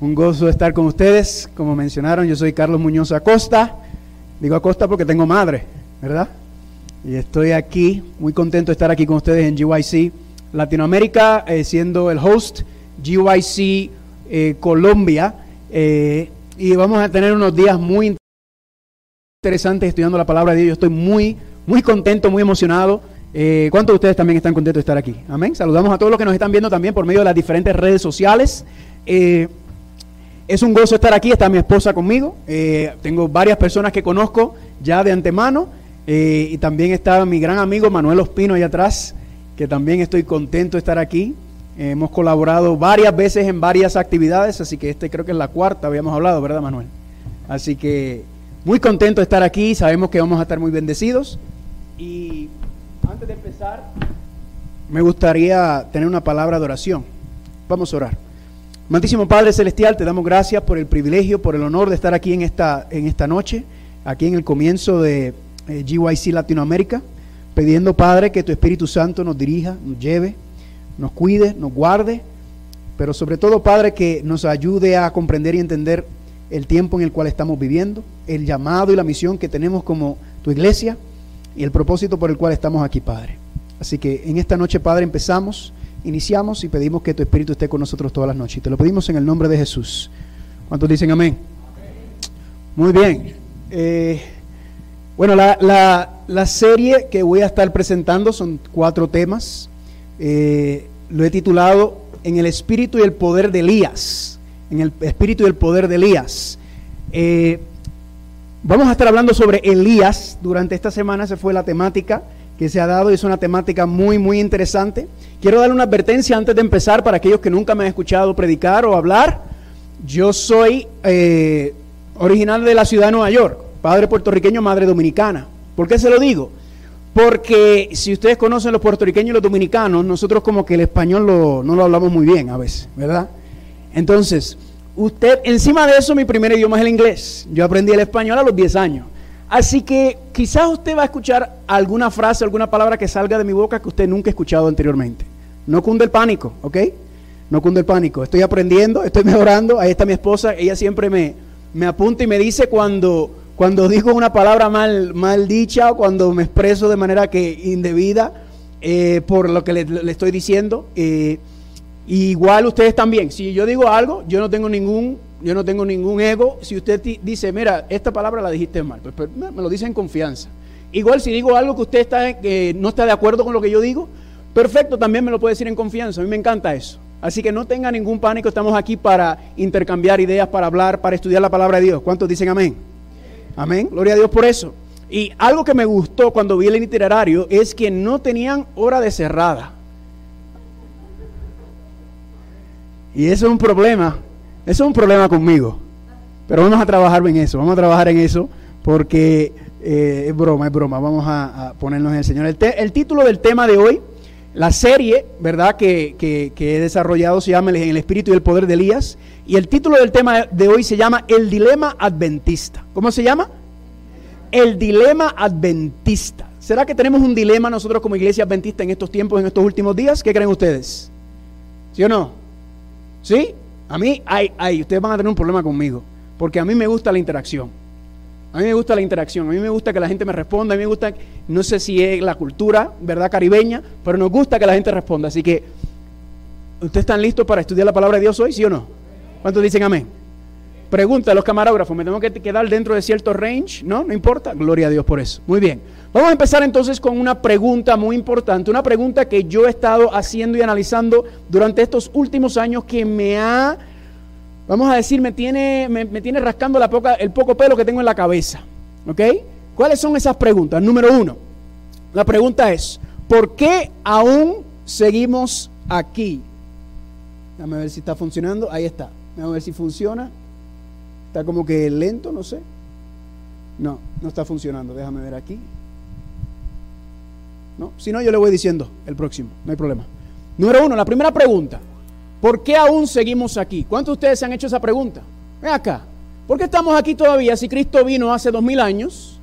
Un gozo estar con ustedes. Como mencionaron, yo soy Carlos Muñoz Acosta. Digo Acosta porque tengo madre, ¿verdad? Y estoy aquí, muy contento de estar aquí con ustedes en GYC Latinoamérica, eh, siendo el host GYC eh, Colombia. Eh, y vamos a tener unos días muy interesantes estudiando la palabra de Dios. Yo estoy muy, muy contento, muy emocionado. ¿Cuántos de ustedes también están contentos de estar aquí? Amén. Saludamos a todos los que nos están viendo también por medio de las diferentes redes sociales. Es un gozo estar aquí, está mi esposa conmigo, eh, tengo varias personas que conozco ya de antemano eh, y también está mi gran amigo Manuel Ospino allá atrás, que también estoy contento de estar aquí. hemos colaborado varias veces en varias actividades, así que este creo que es la cuarta, habíamos hablado, ¿verdad Manuel? Así que muy contento de estar aquí, sabemos que vamos a estar muy bendecidos y antes de empezar me gustaría tener una palabra de oración. Vamos a orar. Amantísimo Padre Celestial, te damos gracias por el privilegio, por el honor de estar aquí en esta, en esta noche, aquí en el comienzo de eh, GYC Latinoamérica, pidiendo, Padre, que tu Espíritu Santo nos dirija, nos lleve, nos cuide, nos guarde, pero sobre todo, Padre, que nos ayude a comprender y entender el tiempo en el cual estamos viviendo, el llamado y la misión que tenemos como tu iglesia y el propósito por el cual estamos aquí, Padre. Así que en esta noche, Padre, empezamos iniciamos y pedimos que tu Espíritu esté con nosotros todas las noches. Te lo pedimos en el nombre de Jesús. ¿Cuántos dicen amén? Muy bien. Eh, bueno, la, serie que voy a estar presentando son cuatro temas. Eh, lo he titulado En el Espíritu y el Poder de Elías. En el Espíritu y el Poder de Elías. Eh, vamos a estar hablando sobre Elías. Durante esta semana se fue la temática que se ha dado y es una temática muy, muy interesante. Quiero dar una advertencia antes de empezar para aquellos que nunca me han escuchado predicar o hablar. Yo soy eh, original de la ciudad de Nueva York, padre puertorriqueño, madre dominicana. ¿Por qué se lo digo? Porque si ustedes conocen los puertorriqueños y los dominicanos, nosotros como que el español no lo hablamos muy bien a veces, ¿verdad? Entonces, usted, encima de eso, mi primer idioma es el inglés. Yo aprendí el español a los 10 años. Así que quizás usted va a escuchar alguna frase, alguna palabra que salga de mi boca que usted nunca ha escuchado anteriormente. No cunde el pánico, ¿ok? No cunde el pánico. Estoy aprendiendo, estoy mejorando. Ahí está mi esposa, ella siempre me, me apunta y me dice cuando, cuando digo una palabra mal, mal dicha o cuando me expreso de manera que indebida eh, por lo que le, estoy diciendo. Eh, igual ustedes también. Si yo digo algo, yo no tengo ningún yo no tengo ningún ego. Si usted dice, mira, esta palabra la dijiste mal, pues, pues me lo dice en confianza. Igual si digo algo que usted está, que no está de acuerdo con lo que yo digo, perfecto, también me lo puede decir en confianza. A mí me encanta eso. Así que no tenga ningún pánico, estamos aquí para intercambiar ideas, para hablar, para estudiar la palabra de Dios. ¿Cuántos dicen amén? Amén. Gloria a Dios por eso. Y algo que me gustó cuando vi el itinerario es que no tenían hora de cerrada. Y eso es un problema eso es un problema conmigo. Pero vamos a trabajar en eso, vamos a trabajar en eso porque eh, es broma, es broma. Vamos a, ponernos en el Señor. El, título del tema de hoy, la serie, ¿verdad?, que, que, he desarrollado se llama el Espíritu y el Poder de Elías. Y el título del tema de hoy se llama El Dilema Adventista. ¿Cómo se llama? El Dilema Adventista. ¿Será que tenemos un dilema nosotros como iglesia adventista en estos tiempos, en estos últimos días? ¿Qué creen ustedes? ¿Sí o no? ¿Sí? A mí, ay, ay, ustedes van a tener un problema conmigo, porque a mí me gusta la interacción. A mí me gusta la interacción, a mí me gusta que la gente me responda, a mí me gusta, no sé si es la cultura, ¿verdad? Caribeña, pero nos gusta que la gente responda. Así que, ¿ustedes están listos para estudiar la palabra de Dios hoy, sí o no? ¿Cuántos dicen amén? Pregunta a los camarógrafos, ¿me tengo que quedar dentro de cierto range? No, no importa. Gloria a Dios por eso. Muy bien. Vamos a empezar entonces con una pregunta muy importante, una pregunta que yo he estado haciendo y analizando durante estos últimos años que me ha, vamos a decir, me tiene, me, tiene rascando la poca, el poco pelo que tengo en la cabeza. ¿Ok? ¿Cuáles son esas preguntas? Número uno, la pregunta es, ¿por qué aún seguimos aquí? Déjame ver si está funcionando. Ahí está. Déjame ver si funciona. Está como que lento, no sé. No, no está funcionando. Déjame ver aquí. ¿no? Si no, yo le voy diciendo el próximo, no hay problema. Número uno, la primera pregunta. ¿Por qué aún seguimos aquí? ¿Cuántos de ustedes se han hecho esa pregunta? Ven acá. ¿Por qué estamos aquí todavía si Cristo vino hace dos mil años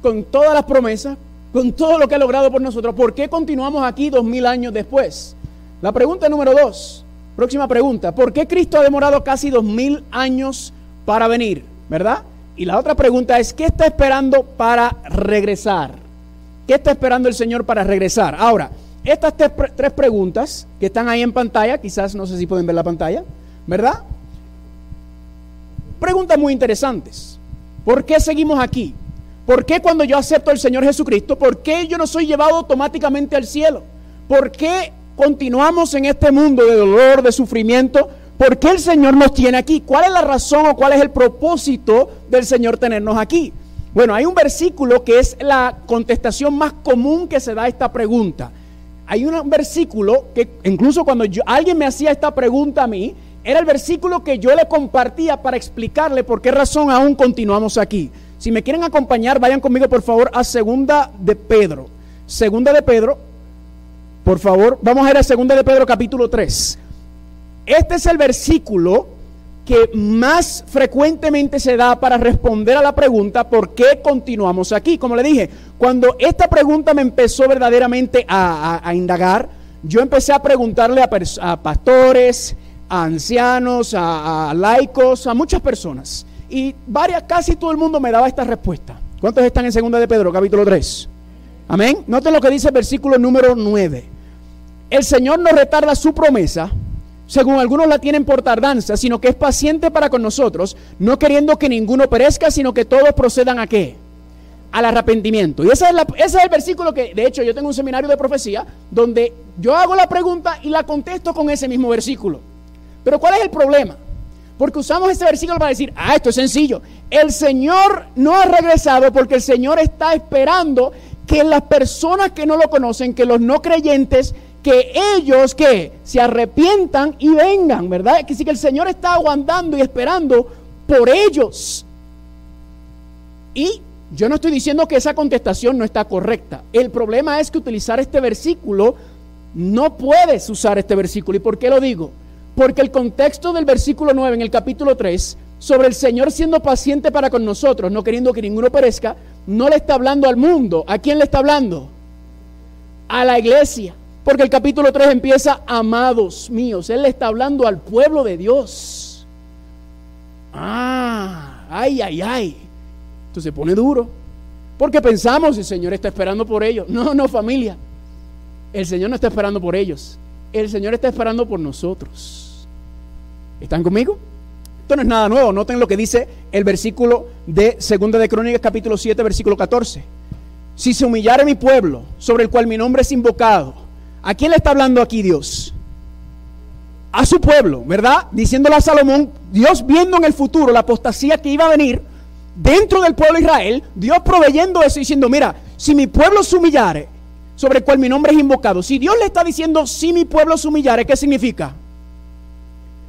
con todas las promesas, con todo lo que ha logrado por nosotros? ¿Por qué continuamos aquí dos mil años después? La pregunta número dos. Próxima pregunta. ¿Por qué Cristo ha demorado casi dos mil años para venir? ¿Verdad? Y la otra pregunta es, ¿qué está esperando para regresar? ¿Qué está esperando el Señor para regresar? Ahora, estas tres, preguntas que están ahí en pantalla, quizás no sé si pueden ver la pantalla, ¿verdad? Preguntas muy interesantes. ¿Por qué seguimos aquí? ¿Por qué cuando yo acepto al Señor Jesucristo, por qué yo no soy llevado automáticamente al cielo? ¿Por qué continuamos en este mundo de dolor, de sufrimiento? ¿Por qué el Señor nos tiene aquí? ¿Cuál es la razón o cuál es el propósito del Señor tenernos aquí? Bueno, hay un versículo que es la contestación más común que se da a esta pregunta. Hay un versículo que incluso cuando alguien me hacía esta pregunta a mí, era el versículo que yo le compartía para explicarle por qué razón aún continuamos aquí. Si me quieren acompañar, vayan conmigo por favor a Segunda de Pedro. Segunda de Pedro, por favor, vamos a ir a Segunda de Pedro capítulo 3. Este es el versículo que más frecuentemente se da para responder a la pregunta ¿por qué continuamos aquí? Como le dije, cuando esta pregunta me empezó verdaderamente a, indagar, yo empecé a preguntarle a, pastores, a ancianos, a, laicos, a muchas personas. Y varias, casi todo el mundo me daba esta respuesta. ¿Cuántos están en segunda de Pedro, capítulo 3? Amén. Noten lo que dice el versículo número 9. El Señor no retarda su promesa, según algunos la tienen por tardanza, sino que es paciente para con nosotros, no queriendo que ninguno perezca, sino que todos procedan a qué? Al arrepentimiento. Y ese es, ese es el versículo que, de hecho, yo tengo un seminario de profecía donde yo hago la pregunta y la contesto con ese mismo versículo. Pero ¿cuál es el problema? Porque usamos este versículo para decir, ah, esto es sencillo. El Señor no ha regresado porque el Señor está esperando que las personas que no lo conocen, que los no creyentes, que ellos que se arrepientan y vengan, ¿verdad? Que sí que el Señor está aguantando y esperando por ellos. Y yo no estoy diciendo que esa contestación no está correcta. El problema es que utilizar este versículo, no puedes usar este versículo. ¿Y por qué lo digo? Porque el contexto del versículo 9 en el capítulo 3, sobre el Señor siendo paciente para con nosotros, no queriendo que ninguno perezca, no le está hablando al mundo. ¿A quién le está hablando? A la iglesia. Porque el capítulo 3 empieza, amados míos, Él le está hablando al pueblo de Dios. Ah, ay, ay, ay. Entonces se pone duro. Porque pensamos, el Señor está esperando por ellos. No, no, familia. El Señor no está esperando por ellos. El Señor está esperando por nosotros. ¿Están conmigo? Esto no es nada nuevo. Noten lo que dice el versículo de Segunda de Crónicas, capítulo 7, versículo 14. Si se humillare mi pueblo, sobre el cual mi nombre es invocado, ¿A quién le está hablando aquí Dios? A su pueblo, ¿verdad? Diciéndole a Salomón, Dios viendo en el futuro la apostasía que iba a venir dentro del pueblo de Israel, Dios proveyendo eso diciendo, mira, si mi pueblo se humillare, sobre el cual mi nombre es invocado, si Dios le está diciendo, si mi pueblo se humillare, ¿qué significa?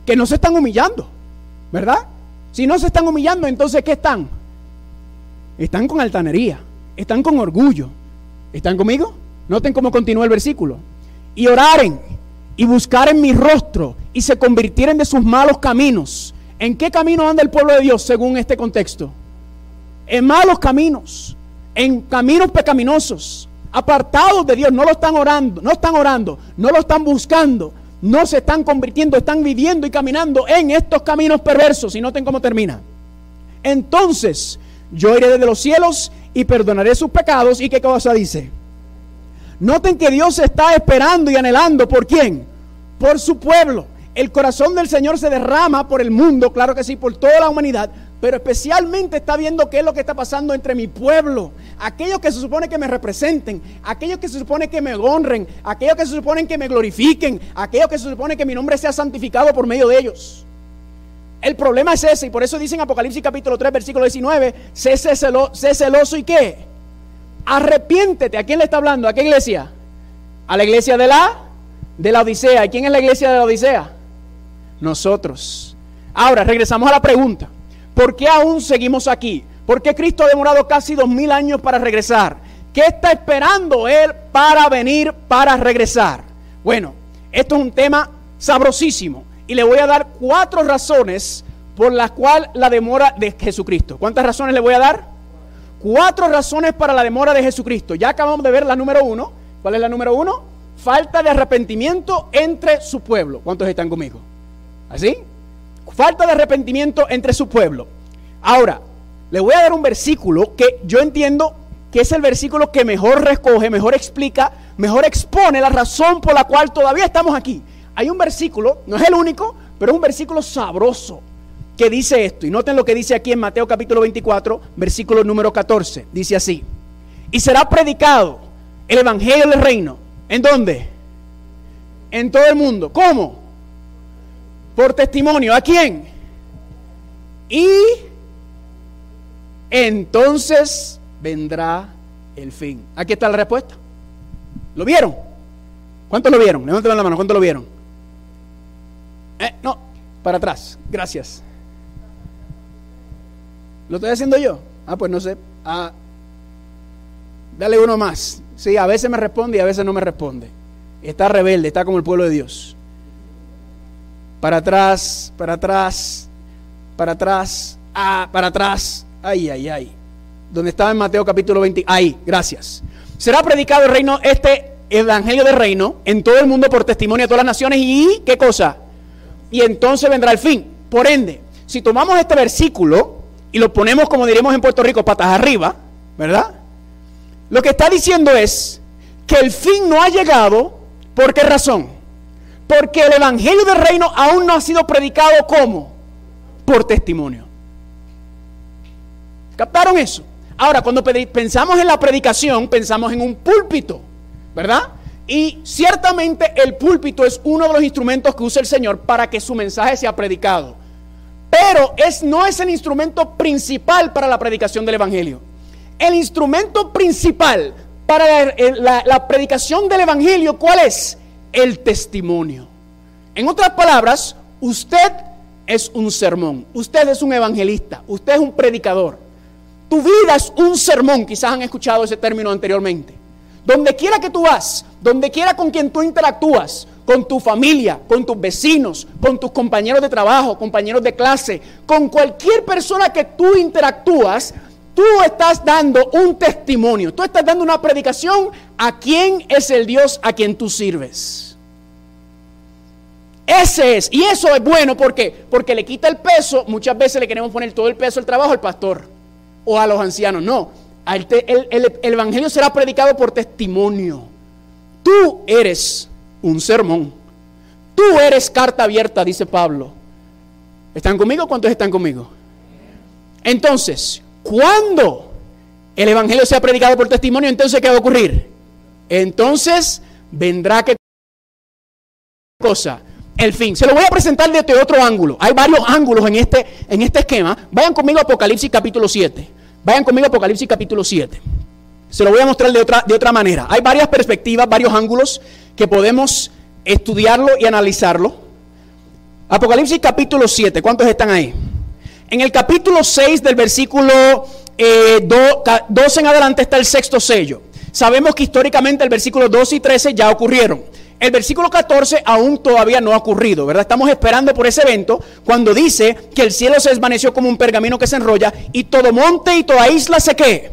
Que no se están humillando, ¿verdad? Si no se están humillando, entonces ¿qué están? Están con altanería, están con orgullo. ¿Están conmigo? Noten cómo continúa el versículo y oraren y buscaren mi rostro y se convirtieren de sus malos caminos. ¿En qué camino anda el pueblo de Dios según este contexto? En malos caminos, en caminos pecaminosos, apartados de Dios, no lo están orando, no están orando, no lo están buscando, no se están convirtiendo, están viviendo y caminando en estos caminos perversos y noten cómo termina. Entonces, yo iré desde los cielos y perdonaré sus pecados y qué cosa dice? Noten que Dios está esperando y anhelando por quién? Por su pueblo. El corazón del Señor se derrama por el mundo, claro que sí, por toda la humanidad, pero especialmente está viendo qué es lo que está pasando entre mi pueblo, aquellos que se supone que me representen, aquellos que se supone que me honren, aquellos que se suponen que me glorifiquen, aquellos que se supone que mi nombre sea santificado por medio de ellos. El problema es ese, y por eso dice en Apocalipsis capítulo 3, versículo 19, sé, sé celoso y qué Arrepiéntete. ¿A quién le está hablando? ¿A qué iglesia? A la iglesia de la de la Odisea. ¿Y quién es la iglesia de la Odisea? Nosotros. Ahora, regresamos a la pregunta. ¿Por qué aún seguimos aquí? ¿Por qué Cristo ha demorado casi dos mil años para regresar? ¿Qué está esperando Él para venir, para regresar? Bueno, esto es un tema sabrosísimo. Y le voy a dar cuatro razones por las cuales la demora de Jesucristo. ¿Cuántas razones le voy a dar? Cuatro razones para la demora de Jesucristo. Ya acabamos de ver la número uno. ¿Cuál es la número uno? falta de arrepentimiento entre su pueblo. ¿Cuántos están conmigo? ¿Así? Falta de arrepentimiento entre su pueblo. Ahora, le voy a dar un versículo que yo entiendo que es el versículo que mejor recoge, mejor explica, mejor expone la razón por la cual todavía estamos aquí. Hay un versículo, no es el único, pero es un versículo sabroso que dice esto. Y noten lo que dice aquí en Mateo capítulo 24, versículo número 14. Dice así. Y será predicado el Evangelio del Reino. ¿En dónde? En todo el mundo. ¿Cómo? Por testimonio. ¿A quién? Y entonces vendrá el fin. Aquí está la respuesta. ¿Lo vieron? ¿Cuántos lo vieron? Levanten la mano, ¿cuántos lo vieron? Eh, no, para atrás. Gracias. ¿Lo estoy haciendo yo? Ah, pues no sé. Ah, dale uno más. Sí, a veces me responde y a veces no me responde. Está rebelde, está como el pueblo de Dios. Para atrás, para atrás, para atrás, ah, para atrás. Ay, ay, ay. Donde estaba en Mateo capítulo 20. Ahí, gracias. Será predicado el reino, este evangelio del reino, en todo el mundo por testimonio de todas las naciones. ¿Y qué cosa? Y entonces vendrá el fin. Por ende, si tomamos este versículo y lo ponemos, como diríamos en Puerto Rico, patas arriba, ¿verdad? Lo que está diciendo es que el fin no ha llegado. ¿Por qué razón? Porque el evangelio del reino aún no ha sido predicado como por testimonio. ¿Captaron eso? Ahora, cuando pensamos en la predicación, pensamos en un púlpito, ¿verdad? Y ciertamente el púlpito es uno de los instrumentos que usa el Señor para que su mensaje sea predicado. Pero es, no es el instrumento principal para la predicación del Evangelio. El instrumento principal para la, la predicación del Evangelio, ¿cuál es? El testimonio. En otras palabras, usted es un sermón, usted es un evangelista, usted es un predicador. Tu vida es un sermón, quizás han escuchado ese término anteriormente. Donde quiera que tú vas, donde quiera con quien tú interactúas, con tu familia, con tus vecinos, con tus compañeros de trabajo, compañeros de clase, con cualquier persona que tú interactúas, tú estás dando un testimonio, tú estás dando una predicación a quién es el Dios a quien tú sirves. Ese es, y eso es bueno porque porque le quita el peso, muchas veces le queremos poner todo el peso del trabajo al pastor o a los ancianos. No, el, Evangelio será predicado por testimonio. Tú eres un sermón. Tú eres carta abierta, dice Pablo. ¿Están conmigo? ¿Cuántos están conmigo? Entonces, cuando el Evangelio sea predicado por testimonio, entonces ¿qué va a ocurrir? Entonces vendrá que cosa? El fin. Se lo voy a presentar desde otro ángulo. Hay varios ángulos en este, en este esquema. Vayan conmigo Apocalipsis capítulo 7. Vayan conmigo Apocalipsis capítulo 7. Se lo voy a mostrar de otra, de otra manera. Hay varias perspectivas, varios ángulos que podemos estudiarlo y analizarlo. Apocalipsis capítulo 7. ¿Cuántos están ahí? En el capítulo 6 del versículo 2 eh, en adelante está el sexto sello. Sabemos que históricamente el versículo 2 y 13 ya ocurrieron. El versículo 14 aún todavía no ha ocurrido, ¿verdad? Estamos esperando por ese evento cuando dice que el cielo se desvaneció como un pergamino que se enrolla y todo monte y toda isla se qué?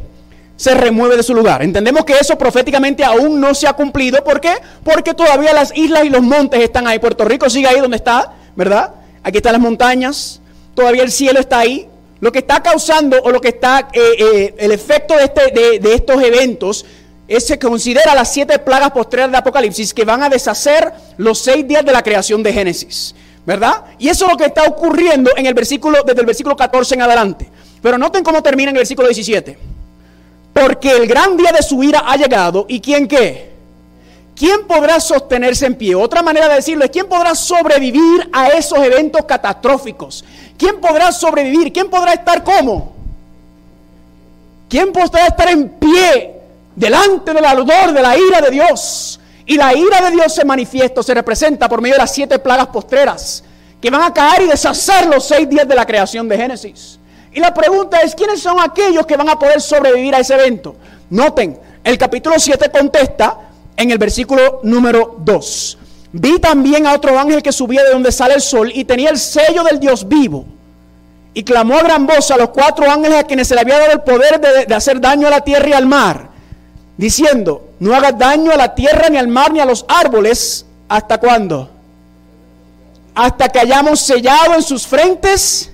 Se remueve de su lugar. Entendemos que eso proféticamente aún no se ha cumplido. ¿Por qué? Porque todavía las islas y los montes están ahí. Puerto Rico sigue ahí donde está, ¿verdad? Aquí están las montañas. Todavía el cielo está ahí. Lo que está causando o lo que está, eh, eh, el efecto de, este, de, de estos eventos se considera las siete plagas postreras de Apocalipsis que van a deshacer los seis días de la creación de Génesis. ¿Verdad? Y eso es lo que está ocurriendo en el versículo, desde el versículo 14 en adelante. Pero noten cómo termina en el versículo 17. Porque el gran día de su ira ha llegado. ¿Y quién qué? ¿Quién podrá sostenerse en pie? Otra manera de decirlo es quién podrá sobrevivir a esos eventos catastróficos. ¿Quién podrá sobrevivir? ¿Quién podrá estar como? ¿Quién podrá estar en pie delante del ardor de la ira de Dios. Y la ira de Dios se manifiesta, se representa por medio de las siete plagas postreras que van a caer y deshacer los seis días de la creación de Génesis. Y la pregunta es, ¿quiénes son aquellos que van a poder sobrevivir a ese evento? Noten, el capítulo 7 contesta en el versículo número 2. Vi también a otro ángel que subía de donde sale el sol y tenía el sello del Dios vivo. Y clamó a gran voz a los cuatro ángeles a quienes se le había dado el poder de, de hacer daño a la tierra y al mar diciendo, no hagas daño a la tierra, ni al mar, ni a los árboles. ¿Hasta cuándo? Hasta que hayamos sellado en sus frentes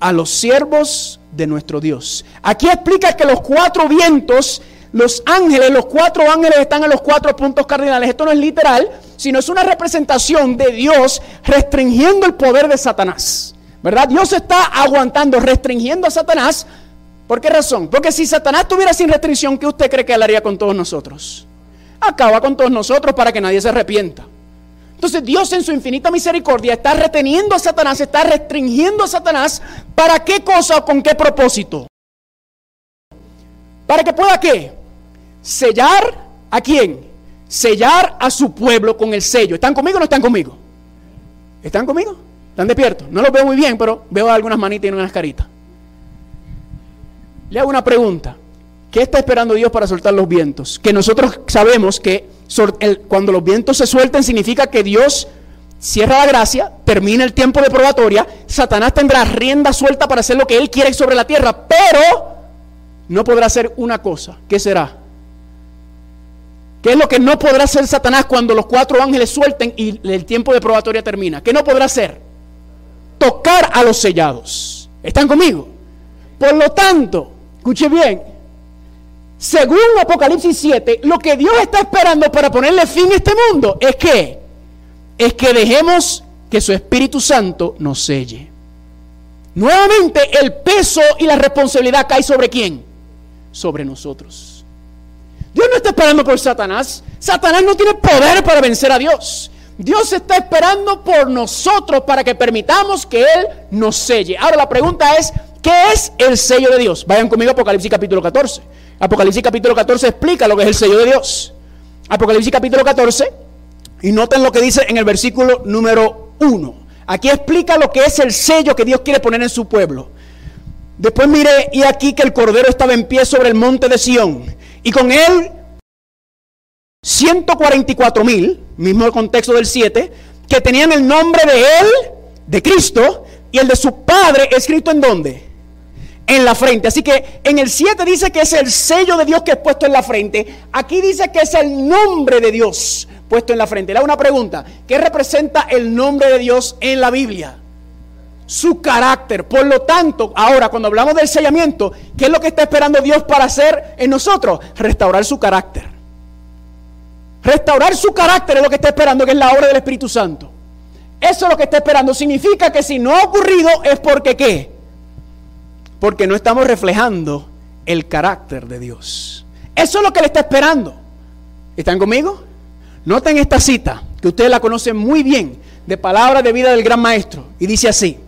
a los siervos de nuestro Dios. Aquí explica que los cuatro vientos, los ángeles, los cuatro ángeles están en los cuatro puntos cardinales. Esto no es literal, sino es una representación de Dios restringiendo el poder de Satanás. ¿Verdad? Dios está aguantando, restringiendo a Satanás. ¿Por qué razón? Porque si Satanás tuviera sin restricción, ¿qué usted cree que él haría con todos nosotros? Acaba con todos nosotros para que nadie se arrepienta. Entonces Dios en su infinita misericordia está reteniendo a Satanás, está restringiendo a Satanás. ¿Para qué cosa o con qué propósito? ¿Para que pueda qué? Sellar a quién? Sellar a su pueblo con el sello. ¿Están conmigo o no están conmigo? ¿Están conmigo? ¿Están despiertos? No los veo muy bien, pero veo algunas manitas y unas caritas. Le hago una pregunta. ¿Qué está esperando Dios para soltar los vientos? Que nosotros sabemos que cuando los vientos se suelten significa que Dios cierra la gracia, termina el tiempo de probatoria, Satanás tendrá rienda suelta para hacer lo que él quiere sobre la tierra, pero no podrá hacer una cosa. ¿Qué será? ¿Qué es lo que no podrá hacer Satanás cuando los cuatro ángeles suelten y el tiempo de probatoria termina? ¿Qué no podrá hacer? Tocar a los sellados. ¿Están conmigo? Por lo tanto, escuche bien, según Apocalipsis 7, lo que Dios está esperando para ponerle fin a este mundo es que es que dejemos que su Espíritu Santo nos selle. Nuevamente el peso y la responsabilidad cae sobre quién? Sobre nosotros. Dios no está esperando por Satanás. Satanás no tiene poder para vencer a Dios. Dios está esperando por nosotros para que permitamos que Él nos selle. Ahora la pregunta es, ¿qué es el sello de Dios? Vayan conmigo a Apocalipsis capítulo 14. Apocalipsis capítulo 14 explica lo que es el sello de Dios. Apocalipsis capítulo 14, y noten lo que dice en el versículo número 1. Aquí explica lo que es el sello que Dios quiere poner en su pueblo. Después mire, y aquí que el Cordero estaba en pie sobre el monte de Sión, y con él 144 mil, mismo contexto del 7, que tenían el nombre de él, de Cristo, y el de su Padre escrito en dónde? En la frente. Así que en el 7 dice que es el sello de Dios que es puesto en la frente. Aquí dice que es el nombre de Dios puesto en la frente. Le hago una pregunta. ¿Qué representa el nombre de Dios en la Biblia? Su carácter. Por lo tanto, ahora cuando hablamos del sellamiento, ¿qué es lo que está esperando Dios para hacer en nosotros? Restaurar su carácter. Restaurar su carácter es lo que está esperando, que es la obra del Espíritu Santo. Eso es lo que está esperando. Significa que si no ha ocurrido es porque ¿qué? Porque no estamos reflejando el carácter de Dios. Eso es lo que le está esperando. ¿Están conmigo? Noten esta cita, que ustedes la conocen muy bien, de palabra de vida del gran maestro. Y dice así,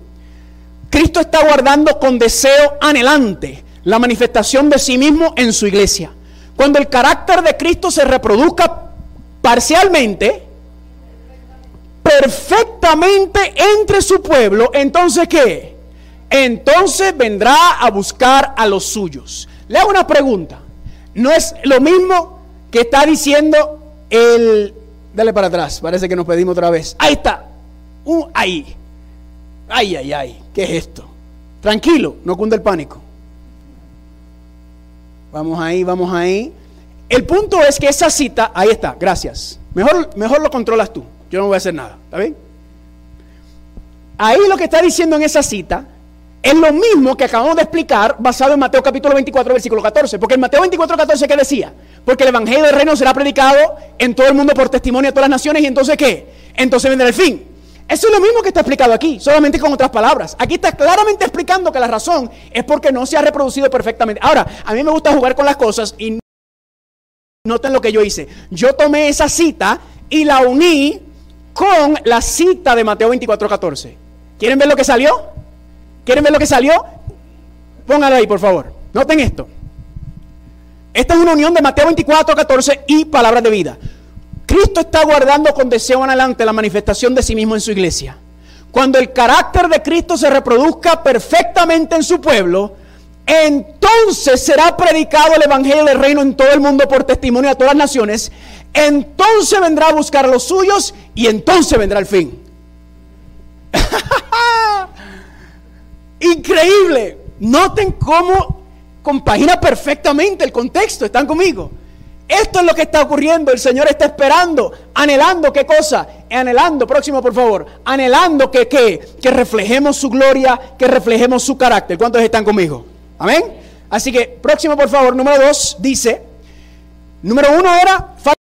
Cristo está guardando con deseo anhelante la manifestación de sí mismo en su iglesia. Cuando el carácter de Cristo se reproduzca parcialmente, perfectamente entre su pueblo, entonces ¿qué? Entonces vendrá a buscar a los suyos. Le hago una pregunta. No es lo mismo que está diciendo el... Dale para atrás, parece que nos pedimos otra vez. Ahí está. Uh, ahí. Ay, ay, ay. ¿Qué es esto? Tranquilo, no cunde el pánico. Vamos ahí, vamos ahí. El punto es que esa cita, ahí está, gracias. Mejor, mejor lo controlas tú. Yo no voy a hacer nada, ¿está bien? Ahí lo que está diciendo en esa cita es lo mismo que acabamos de explicar basado en Mateo capítulo 24, versículo 14. Porque en Mateo 24, 14, ¿qué decía? Porque el Evangelio del Reino será predicado en todo el mundo por testimonio a todas las naciones. ¿Y entonces qué? Entonces vendrá el fin. Eso es lo mismo que está explicado aquí, solamente con otras palabras. Aquí está claramente explicando que la razón es porque no se ha reproducido perfectamente. Ahora, a mí me gusta jugar con las cosas y noten lo que yo hice. Yo tomé esa cita y la uní con la cita de Mateo 24, 14. ¿Quieren ver lo que salió? ¿Quieren ver lo que salió? Póngalo ahí, por favor. Noten esto. Esta es una unión de Mateo 24, 14 y palabras de vida. Cristo está guardando con deseo en adelante la manifestación de sí mismo en su iglesia. Cuando el carácter de Cristo se reproduzca perfectamente en su pueblo, entonces será predicado el Evangelio del Reino en todo el mundo por testimonio a todas las naciones. Entonces vendrá a buscar a los suyos y entonces vendrá el fin. Increíble. Noten cómo compagina perfectamente el contexto. ¿Están conmigo? Esto es lo que está ocurriendo. El Señor está esperando, anhelando qué cosa? Anhelando, próximo por favor, anhelando que, que, que reflejemos su gloria, que reflejemos su carácter. ¿Cuántos están conmigo? Amén. Así que, próximo por favor, número dos, dice, número uno era falta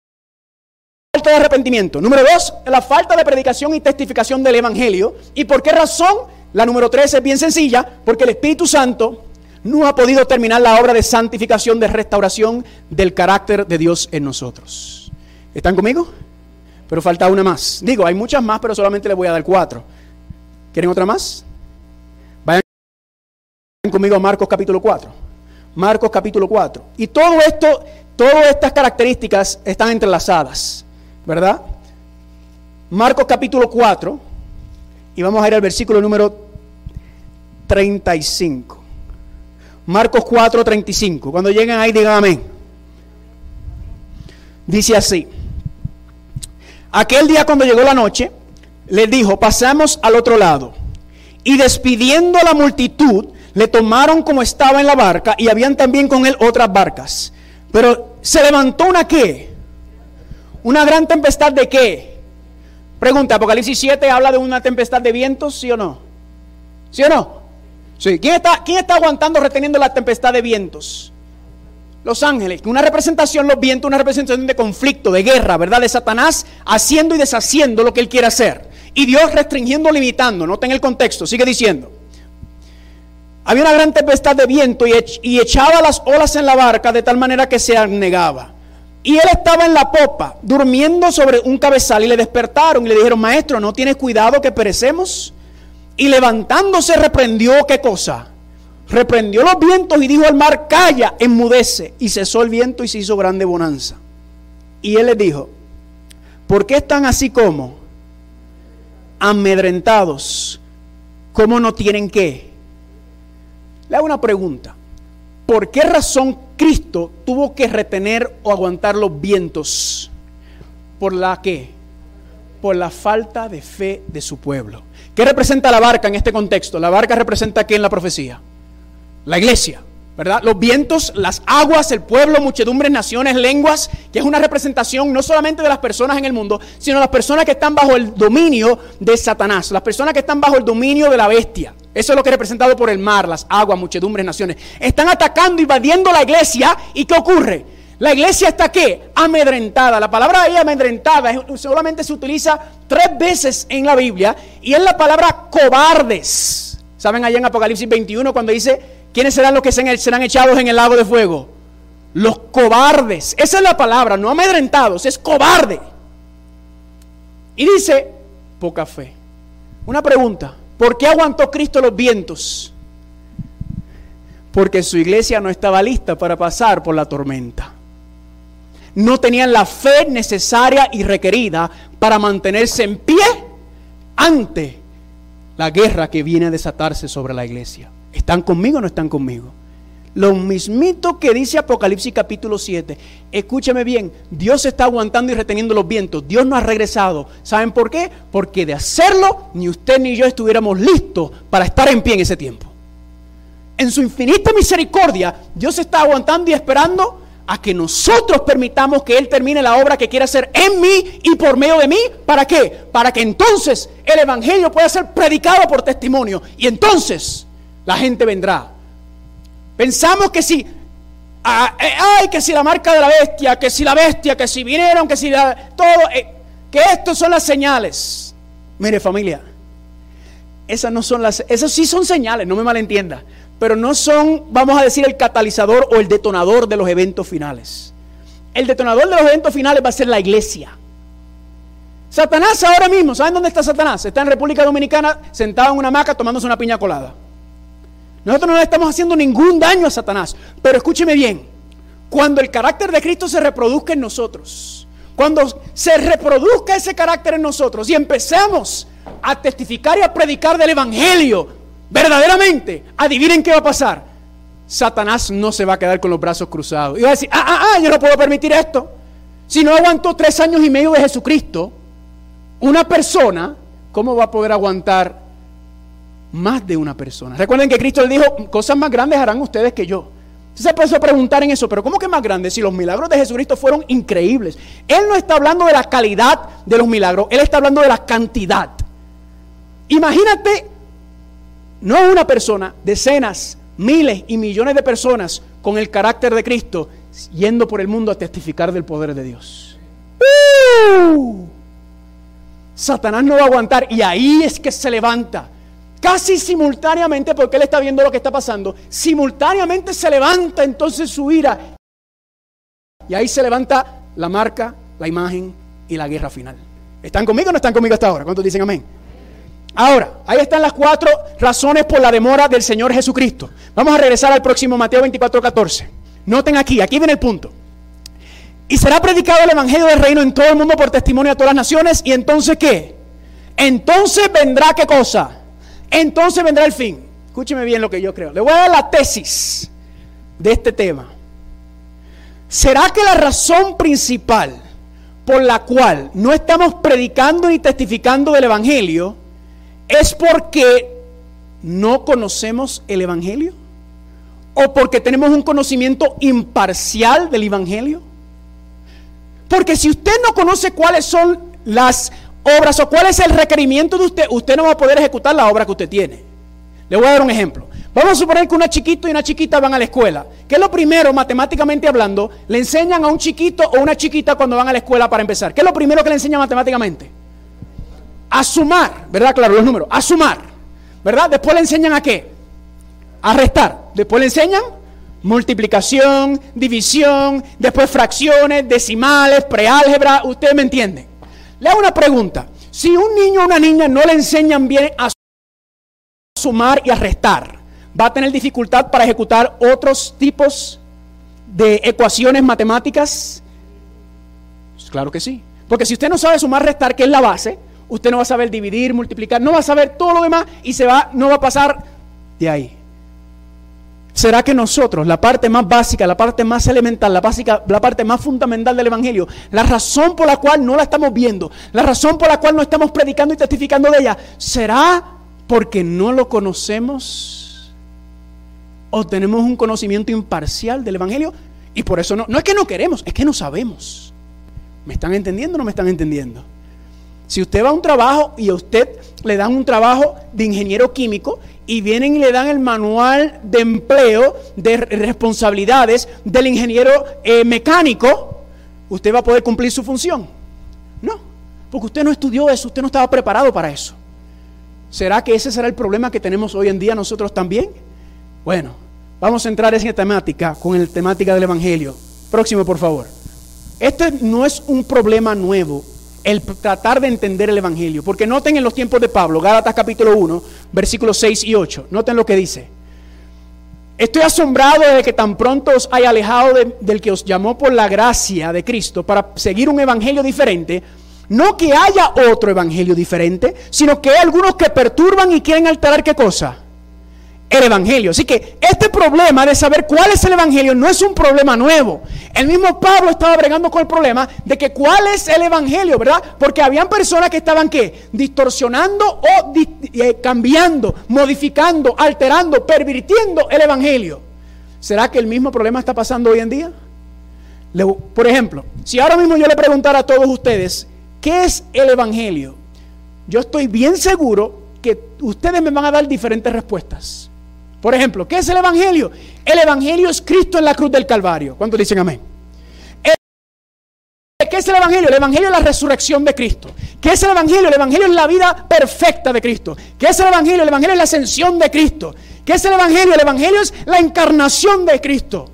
de arrepentimiento. Número dos, la falta de predicación y testificación del Evangelio. ¿Y por qué razón? La número tres es bien sencilla, porque el Espíritu Santo no ha podido terminar la obra de santificación, de restauración del carácter de Dios en nosotros. ¿Están conmigo? Pero falta una más. Digo, hay muchas más, pero solamente les voy a dar cuatro. ¿Quieren otra más? Vayan conmigo a Marcos capítulo 4. Marcos capítulo 4. Y todo esto, todas estas características están entrelazadas, ¿verdad? Marcos capítulo 4. Y vamos a ir al versículo número 35. Marcos 4:35. Cuando lleguen ahí, digan amén. Dice así. Aquel día cuando llegó la noche, les dijo, pasamos al otro lado. Y despidiendo a la multitud, le tomaron como estaba en la barca y habían también con él otras barcas. Pero se levantó una qué? Una gran tempestad de qué? Pregunta, Apocalipsis 7 habla de una tempestad de vientos, ¿sí o no? ¿Sí o no? Sí. ¿Quién está, ¿Quién está aguantando, reteniendo la tempestad de vientos? Los ángeles. Una representación, los vientos, una representación de conflicto, de guerra, ¿verdad? De Satanás haciendo y deshaciendo lo que él quiere hacer. Y Dios restringiendo, limitando. Noten el contexto. Sigue diciendo. Había una gran tempestad de viento y, echaba las olas en la barca de tal manera que se anegaba. Y él estaba en la popa, durmiendo sobre un cabezal, y le despertaron y le dijeron, maestro, ¿no tienes cuidado que perecemos? Y levantándose reprendió qué cosa? Reprendió los vientos y dijo al mar, calla, enmudece. Y cesó el viento y se hizo grande bonanza. Y él les dijo, ¿por qué están así como? Amedrentados. ¿Cómo no tienen qué? Le hago una pregunta. ¿Por qué razón Cristo tuvo que retener o aguantar los vientos? ¿Por la qué? Por la falta de fe de su pueblo. ¿Qué representa la barca en este contexto? La barca representa qué en la profecía? La iglesia, ¿verdad? Los vientos, las aguas, el pueblo, muchedumbres, naciones, lenguas, que es una representación no solamente de las personas en el mundo, sino las personas que están bajo el dominio de Satanás, las personas que están bajo el dominio de la bestia. Eso es lo que es representado por el mar, las aguas, muchedumbres, naciones. Están atacando, invadiendo la iglesia y ¿qué ocurre? La iglesia está qué? Amedrentada. La palabra ahí amedrentada solamente se utiliza tres veces en la Biblia y es la palabra cobardes. ¿Saben allá en Apocalipsis 21 cuando dice, ¿quiénes serán los que serán echados en el lago de fuego? Los cobardes. Esa es la palabra, no amedrentados, es cobarde. Y dice, poca fe. Una pregunta, ¿por qué aguantó Cristo los vientos? Porque su iglesia no estaba lista para pasar por la tormenta no tenían la fe necesaria y requerida para mantenerse en pie ante la guerra que viene a desatarse sobre la iglesia. ¿Están conmigo o no están conmigo? Lo mismito que dice Apocalipsis capítulo 7. Escúcheme bien, Dios está aguantando y reteniendo los vientos. Dios no ha regresado. ¿Saben por qué? Porque de hacerlo, ni usted ni yo estuviéramos listos para estar en pie en ese tiempo. En su infinita misericordia, Dios está aguantando y esperando a que nosotros permitamos que Él termine la obra que quiere hacer en mí y por medio de mí. ¿Para qué? Para que entonces el Evangelio pueda ser predicado por testimonio. Y entonces la gente vendrá. Pensamos que si, eh, ay, que si la marca de la bestia, que si la bestia, que si vinieron, que si la, todo, eh, que estos son las señales. Mire familia, esas no son las, esas sí son señales, no me malentienda pero no son, vamos a decir, el catalizador o el detonador de los eventos finales. El detonador de los eventos finales va a ser la iglesia. Satanás ahora mismo, ¿saben dónde está Satanás? Está en República Dominicana sentado en una hamaca tomándose una piña colada. Nosotros no le estamos haciendo ningún daño a Satanás, pero escúcheme bien, cuando el carácter de Cristo se reproduzca en nosotros, cuando se reproduzca ese carácter en nosotros y empecemos a testificar y a predicar del Evangelio, verdaderamente, adivinen qué va a pasar. Satanás no se va a quedar con los brazos cruzados. Y va a decir, ah, ah, ah, yo no puedo permitir esto. Si no aguantó tres años y medio de Jesucristo, una persona, ¿cómo va a poder aguantar más de una persona? Recuerden que Cristo le dijo, cosas más grandes harán ustedes que yo. Se empezó a preguntar en eso, pero ¿cómo que más grande? Si los milagros de Jesucristo fueron increíbles. Él no está hablando de la calidad de los milagros, él está hablando de la cantidad. Imagínate, no una persona, decenas, miles y millones de personas con el carácter de Cristo yendo por el mundo a testificar del poder de Dios. ¡Uh! Satanás no va a aguantar y ahí es que se levanta. Casi simultáneamente, porque él está viendo lo que está pasando, simultáneamente se levanta entonces su ira. Y ahí se levanta la marca, la imagen y la guerra final. ¿Están conmigo o no están conmigo hasta ahora? ¿Cuántos dicen amén? Ahora, ahí están las cuatro razones por la demora del Señor Jesucristo. Vamos a regresar al próximo Mateo 24, 14. Noten aquí, aquí viene el punto. Y será predicado el Evangelio del Reino en todo el mundo por testimonio a todas las naciones. ¿Y entonces qué? Entonces vendrá qué cosa? Entonces vendrá el fin. Escúcheme bien lo que yo creo. Le voy a dar la tesis de este tema. ¿Será que la razón principal por la cual no estamos predicando ni testificando del Evangelio es porque no conocemos el Evangelio? ¿O porque tenemos un conocimiento imparcial del Evangelio? Porque si usted no conoce cuáles son las obras o cuál es el requerimiento de usted, usted no va a poder ejecutar la obra que usted tiene. Le voy a dar un ejemplo. Vamos a suponer que una chiquito y una chiquita van a la escuela. ¿Qué es lo primero, matemáticamente hablando, le enseñan a un chiquito o una chiquita cuando van a la escuela para empezar? ¿Qué es lo primero que le enseñan matemáticamente? A sumar, ¿verdad? Claro, los números. A sumar, ¿verdad? Después le enseñan a qué? A restar. Después le enseñan multiplicación, división, después fracciones, decimales, preálgebra, usted me entiende. Le hago una pregunta. Si un niño o una niña no le enseñan bien a sumar y a restar, ¿va a tener dificultad para ejecutar otros tipos de ecuaciones matemáticas? Claro que sí. Porque si usted no sabe sumar, restar, que es la base, usted no va a saber dividir, multiplicar, no va a saber todo lo demás y se va, no va a pasar de ahí. ¿Será que nosotros, la parte más básica, la parte más elemental, la, básica, la parte más fundamental del Evangelio, la razón por la cual no la estamos viendo, la razón por la cual no estamos predicando y testificando de ella, será porque no lo conocemos o tenemos un conocimiento imparcial del Evangelio? Y por eso no, no es que no queremos, es que no sabemos. ¿Me están entendiendo o no me están entendiendo? Si usted va a un trabajo y a usted le dan un trabajo de ingeniero químico y vienen y le dan el manual de empleo, de responsabilidades del ingeniero eh, mecánico, usted va a poder cumplir su función. No, porque usted no estudió eso, usted no estaba preparado para eso. ¿Será que ese será el problema que tenemos hoy en día nosotros también? Bueno, vamos a entrar en esa temática con la temática del Evangelio. Próximo, por favor. Este no es un problema nuevo el tratar de entender el Evangelio. Porque noten en los tiempos de Pablo, Gálatas capítulo 1, versículos 6 y 8, noten lo que dice. Estoy asombrado de que tan pronto os haya alejado del que os llamó por la gracia de Cristo para seguir un evangelio diferente. No que haya otro evangelio diferente, sino que hay algunos que perturban y quieren alterar qué cosa? El Evangelio. Así que este problema de saber cuál es el Evangelio no es un problema nuevo. El mismo Pablo estaba bregando con el problema de que cuál es el Evangelio, ¿verdad? Porque habían personas que estaban qué? Distorsionando o eh, cambiando, modificando, alterando, pervirtiendo el Evangelio. ¿Será que el mismo problema está pasando hoy en día? por ejemplo, si ahora mismo yo le preguntara a todos ustedes, ¿qué es el Evangelio? Yo estoy bien seguro que ustedes me van a dar diferentes respuestas. Por ejemplo, ¿qué es el Evangelio? El Evangelio es Cristo en la cruz del Calvario. ¿Cuántos dicen amén? ¿Qué es el Evangelio? El Evangelio es la resurrección de Cristo. ¿Qué es el Evangelio? El Evangelio es la vida perfecta de Cristo. ¿Qué es el Evangelio? El Evangelio es la ascensión de Cristo. ¿Qué es el Evangelio? El Evangelio es la encarnación de Cristo.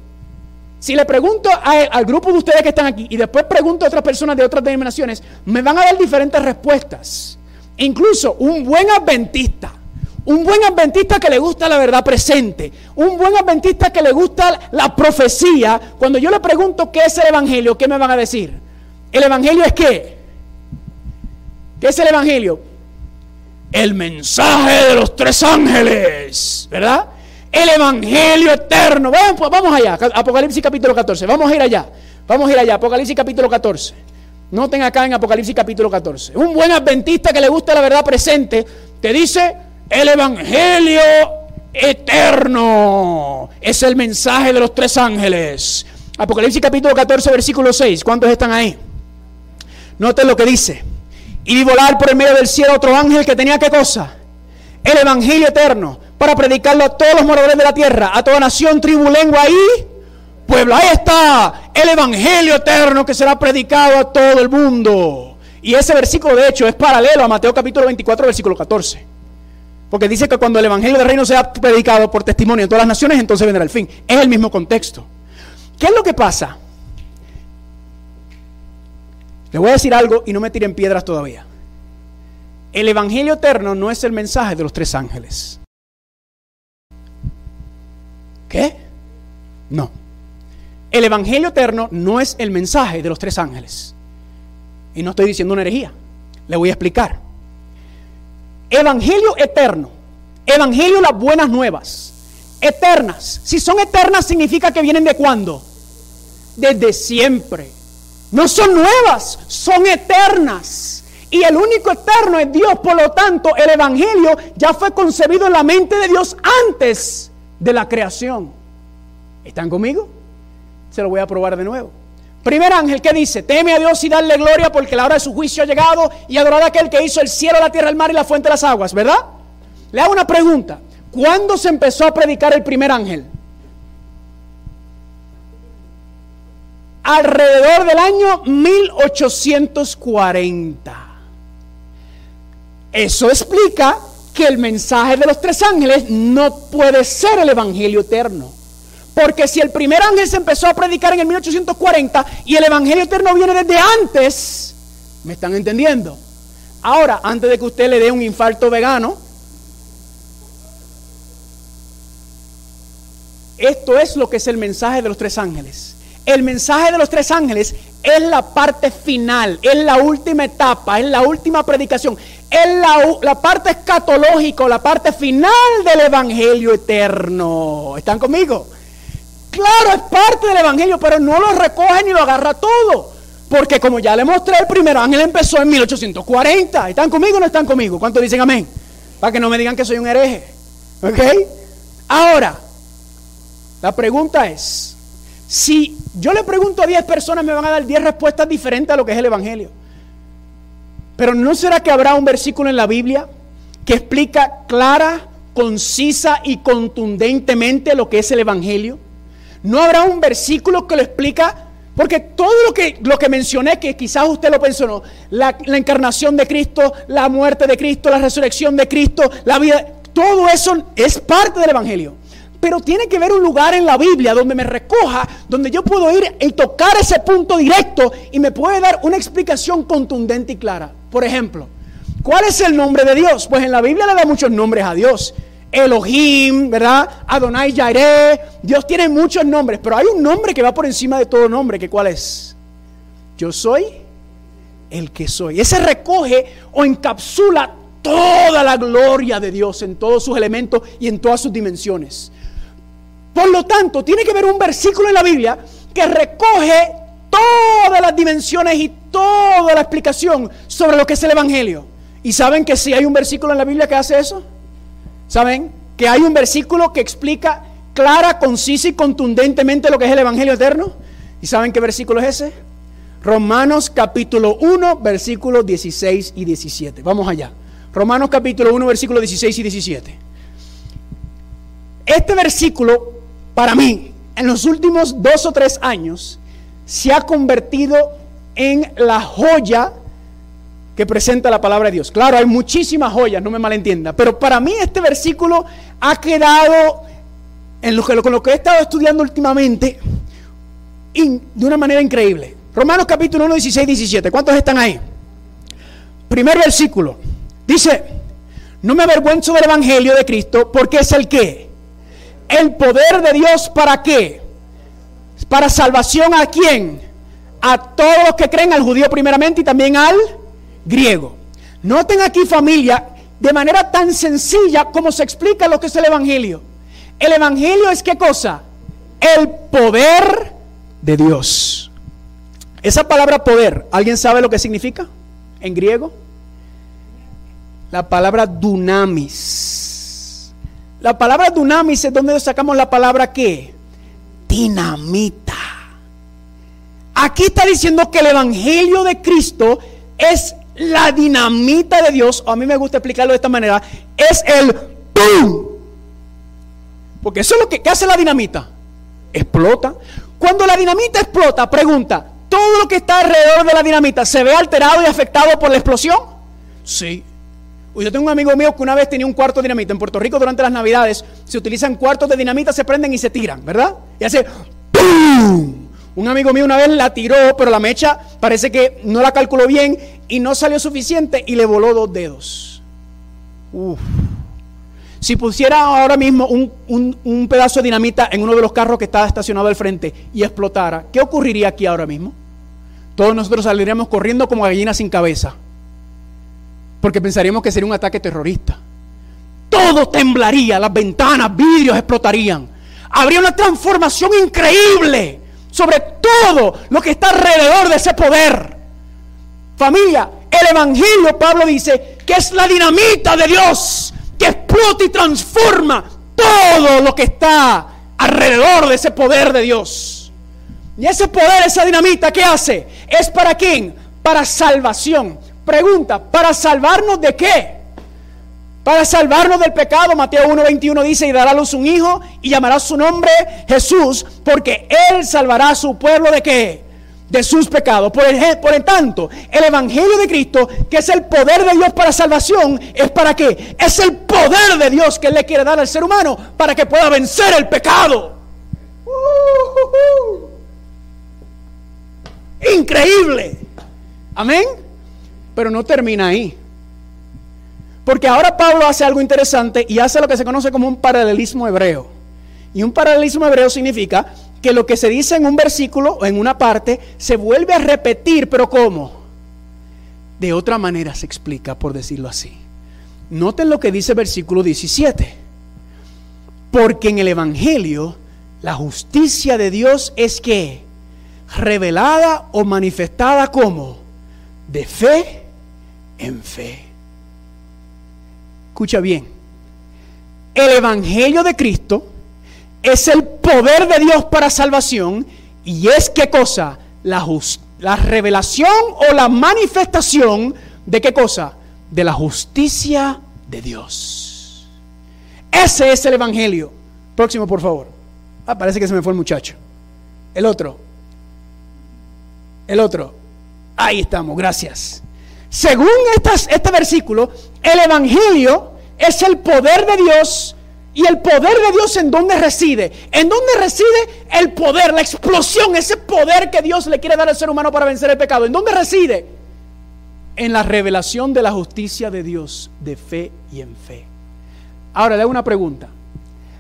Si le pregunto al grupo de ustedes que están aquí y después pregunto a otras personas de otras denominaciones, me van a dar diferentes respuestas. Incluso un buen adventista un buen adventista que le gusta la verdad presente. Un buen adventista que le gusta la profecía. Cuando yo le pregunto qué es el Evangelio, ¿qué me van a decir? ¿El Evangelio es qué? ¿Qué es el Evangelio? El mensaje de los tres ángeles, ¿verdad? El Evangelio eterno. Vamos, pues vamos allá, Apocalipsis capítulo 14. Vamos a ir allá. Vamos a ir allá, Apocalipsis capítulo 14. Noten acá en Apocalipsis capítulo 14. Un buen adventista que le gusta la verdad presente te dice el Evangelio eterno. Es el mensaje de los tres ángeles. Apocalipsis capítulo 14, versículo 6. ¿Cuántos están ahí? Noten lo que dice. Y volar por el medio del cielo otro ángel que tenía qué cosa? El Evangelio eterno para predicarlo a todos los moradores de la tierra, a toda nación, tribu, lengua y pueblo. Ahí está el Evangelio eterno que será predicado a todo el mundo. Y ese versículo de hecho es paralelo a Mateo capítulo 24, versículo 14. Porque dice que cuando el Evangelio del Reino sea predicado por testimonio en todas las naciones, entonces vendrá el fin. Es el mismo contexto. ¿Qué es lo que pasa? Le voy a decir algo y no me tiren piedras todavía. El Evangelio eterno no es el mensaje de los tres ángeles. ¿Qué? No. El Evangelio eterno no es el mensaje de los tres ángeles. Y no estoy diciendo una herejía. Le voy a explicar. Evangelio eterno. Evangelio las buenas nuevas. Eternas. Si son eternas significa que vienen de cuándo? Desde siempre. No son nuevas, son eternas. Y el único eterno es Dios. Por lo tanto, el Evangelio ya fue concebido en la mente de Dios antes de la creación. ¿Están conmigo? Se lo voy a probar de nuevo. Primer ángel, ¿qué dice? Teme a Dios y darle gloria porque la hora de su juicio ha llegado y adorad a aquel que hizo el cielo, la tierra, el mar y la fuente de las aguas, ¿verdad? Le hago una pregunta. ¿Cuándo se empezó a predicar el primer ángel? Alrededor del año 1840. Eso explica que el mensaje de los tres ángeles no puede ser el Evangelio eterno. Porque si el primer ángel se empezó a predicar en el 1840 y el Evangelio eterno viene desde antes, ¿me están entendiendo? Ahora, antes de que usted le dé un infarto vegano, esto es lo que es el mensaje de los tres ángeles. El mensaje de los tres ángeles es la parte final, es la última etapa, es la última predicación, es la, parte escatológica, la parte final del Evangelio eterno. ¿Están conmigo? Claro, es parte del Evangelio, pero no lo recoge ni lo agarra todo. Porque como ya le mostré, el primer ángel empezó en 1840. ¿Están conmigo o no están conmigo? ¿Cuántos dicen amén? Para que no me digan que soy un hereje. ¿Ok? Ahora, la pregunta es, si yo le pregunto a 10 personas, me van a dar 10 respuestas diferentes a lo que es el Evangelio. Pero ¿no será que habrá un versículo en la Biblia que explica clara, concisa y contundentemente lo que es el Evangelio? No habrá un versículo que lo explica, porque todo lo que, lo que mencioné, que quizás usted lo mencionó, la, la encarnación de Cristo, la muerte de Cristo, la resurrección de Cristo, la vida, todo eso es parte del Evangelio. Pero tiene que haber un lugar en la Biblia donde me recoja, donde yo puedo ir y tocar ese punto directo y me puede dar una explicación contundente y clara. Por ejemplo, ¿cuál es el nombre de Dios? Pues en la Biblia le da muchos nombres a Dios. Elohim, ¿verdad? Adonai Jairé. Dios tiene muchos nombres, pero hay un nombre que va por encima de todo nombre, que cuál es? Yo soy el que soy. Ese recoge o encapsula toda la gloria de Dios en todos sus elementos y en todas sus dimensiones. Por lo tanto, tiene que haber un versículo en la Biblia que recoge todas las dimensiones y toda la explicación sobre lo que es el Evangelio. ¿Y saben que si hay un versículo en la Biblia que hace eso? ¿Saben? Que hay un versículo que explica clara, concisa y contundentemente lo que es el Evangelio eterno. ¿Y saben qué versículo es ese? Romanos capítulo 1, versículos 16 y 17. Vamos allá. Romanos capítulo 1, versículos 16 y 17. Este versículo, para mí, en los últimos dos o tres años, se ha convertido en la joya que presenta la palabra de Dios. Claro, hay muchísimas joyas, no me malentienda, pero para mí este versículo ha quedado en lo que, con lo que he estado estudiando últimamente de una manera increíble. Romanos capítulo 1, 16, 17. ¿Cuántos están ahí? Primer versículo. Dice, no me avergüenzo del Evangelio de Cristo porque es el que. El poder de Dios para qué? Para salvación a quién? A todos los que creen, al judío primeramente y también al griego. Noten aquí familia, de manera tan sencilla como se explica lo que es el Evangelio. El Evangelio es qué cosa? El poder de Dios. Esa palabra poder, ¿alguien sabe lo que significa en griego? La palabra dunamis. La palabra dunamis es donde sacamos la palabra qué? Dinamita. Aquí está diciendo que el Evangelio de Cristo es la dinamita de Dios, o a mí me gusta explicarlo de esta manera, es el ¡pum! Porque eso es lo que hace la dinamita. Explota. Cuando la dinamita explota, pregunta, ¿todo lo que está alrededor de la dinamita se ve alterado y afectado por la explosión? Sí. Yo tengo un amigo mío que una vez tenía un cuarto de dinamita. En Puerto Rico durante las navidades se utilizan cuartos de dinamita, se prenden y se tiran, ¿verdad? Y hace ¡pum! Un amigo mío una vez la tiró, pero la mecha parece que no la calculó bien y no salió suficiente y le voló dos dedos. Uf. Si pusiera ahora mismo un, pedazo de dinamita en uno de los carros que estaba estacionado al frente y explotara, ¿qué ocurriría aquí ahora mismo? Todos nosotros saldríamos corriendo como gallinas sin cabeza. Porque pensaríamos que sería un ataque terrorista. Todo temblaría, las ventanas, vidrios explotarían. Habría una transformación increíble sobre todo lo que está alrededor de ese poder. Familia, el Evangelio, Pablo dice, que es la dinamita de Dios, que explota y transforma todo lo que está alrededor de ese poder de Dios. Y ese poder, esa dinamita, ¿qué hace? ¿Es para quién? Para salvación. Pregunta, ¿para salvarnos de qué? Para salvarnos del pecado, Mateo 1:21 dice, y dará a luz un hijo y llamará su nombre Jesús, porque él salvará a su pueblo de qué? De sus pecados. Por el, por el tanto, el Evangelio de Cristo, que es el poder de Dios para salvación, es para qué? Es el poder de Dios que Él le quiere dar al ser humano para que pueda vencer el pecado. Increíble. Amén. Pero no termina ahí. Porque ahora Pablo hace algo interesante y hace lo que se conoce como un paralelismo hebreo. Y un paralelismo hebreo significa que lo que se dice en un versículo o en una parte se vuelve a repetir, pero ¿cómo? De otra manera se explica, por decirlo así. Noten lo que dice el versículo 17. Porque en el Evangelio la justicia de Dios es que revelada o manifestada como de fe en fe. Escucha bien. El Evangelio de Cristo es el poder de Dios para salvación y es qué cosa? La, la revelación o la manifestación de qué cosa? De la justicia de Dios. Ese es el Evangelio. Próximo, por favor. Ah, parece que se me fue el muchacho. El otro. El otro. Ahí estamos, gracias. Según este versículo, el Evangelio es el poder de Dios. ¿Y el poder de Dios en dónde reside? ¿En dónde reside el poder, la explosión, ese poder que Dios le quiere dar al ser humano para vencer el pecado? ¿En dónde reside? En la revelación de la justicia de Dios, de fe y en fe. Ahora le hago una pregunta.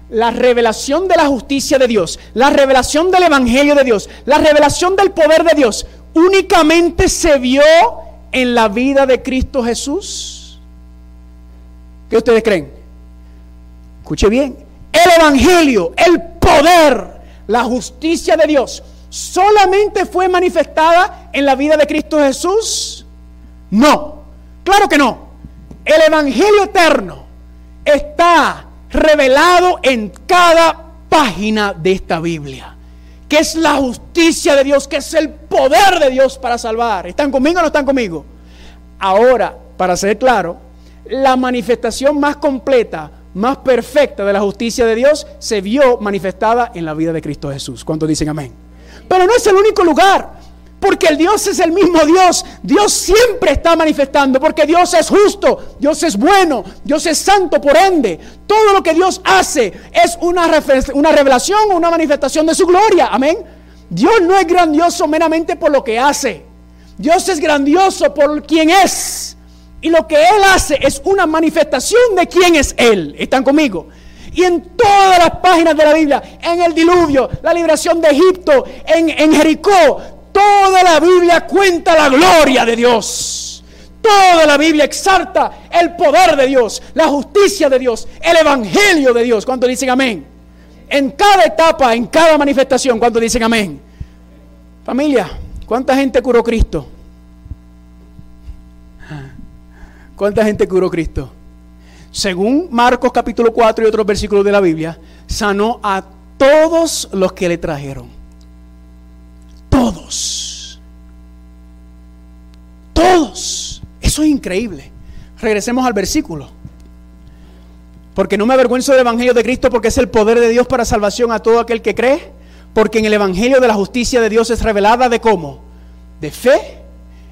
La revelación de la justicia de Dios, la revelación del Evangelio de Dios, la revelación del poder de Dios, únicamente se vio en la vida de Cristo Jesús? ¿Qué ustedes creen? Escuche bien. El Evangelio, el poder, la justicia de Dios, solamente fue manifestada en la vida de Cristo Jesús? No, claro que no. El Evangelio eterno está revelado en cada página de esta Biblia que es la justicia de Dios, que es el poder de Dios para salvar. ¿Están conmigo o no están conmigo? Ahora, para ser claro, la manifestación más completa, más perfecta de la justicia de Dios se vio manifestada en la vida de Cristo Jesús. ¿Cuántos dicen amén? Pero no es el único lugar. Porque el Dios es el mismo Dios. Dios siempre está manifestando. Porque Dios es justo. Dios es bueno. Dios es santo. Por ende, todo lo que Dios hace es una, una revelación o una manifestación de su gloria. Amén. Dios no es grandioso meramente por lo que hace. Dios es grandioso por quien es. Y lo que Él hace es una manifestación de quién es Él. ¿Están conmigo? Y en todas las páginas de la Biblia, en el diluvio, la liberación de Egipto, en, Jericó, Toda la Biblia cuenta la gloria de Dios. Toda la Biblia exalta el poder de Dios, la justicia de Dios, el evangelio de Dios. ¿Cuánto dicen amén? En cada etapa, en cada manifestación, ¿cuánto dicen amén? Familia, ¿cuánta gente curó Cristo? ¿Cuánta gente curó Cristo? según Marcos capítulo 4 y otros versículos de la Biblia, sanó a todos los que le trajeron. Todos. Todos. Eso es increíble. Regresemos al versículo. Porque no me avergüenzo del Evangelio de Cristo porque es el poder de Dios para salvación a todo aquel que cree. Porque en el Evangelio de la justicia de Dios es revelada de cómo? De fe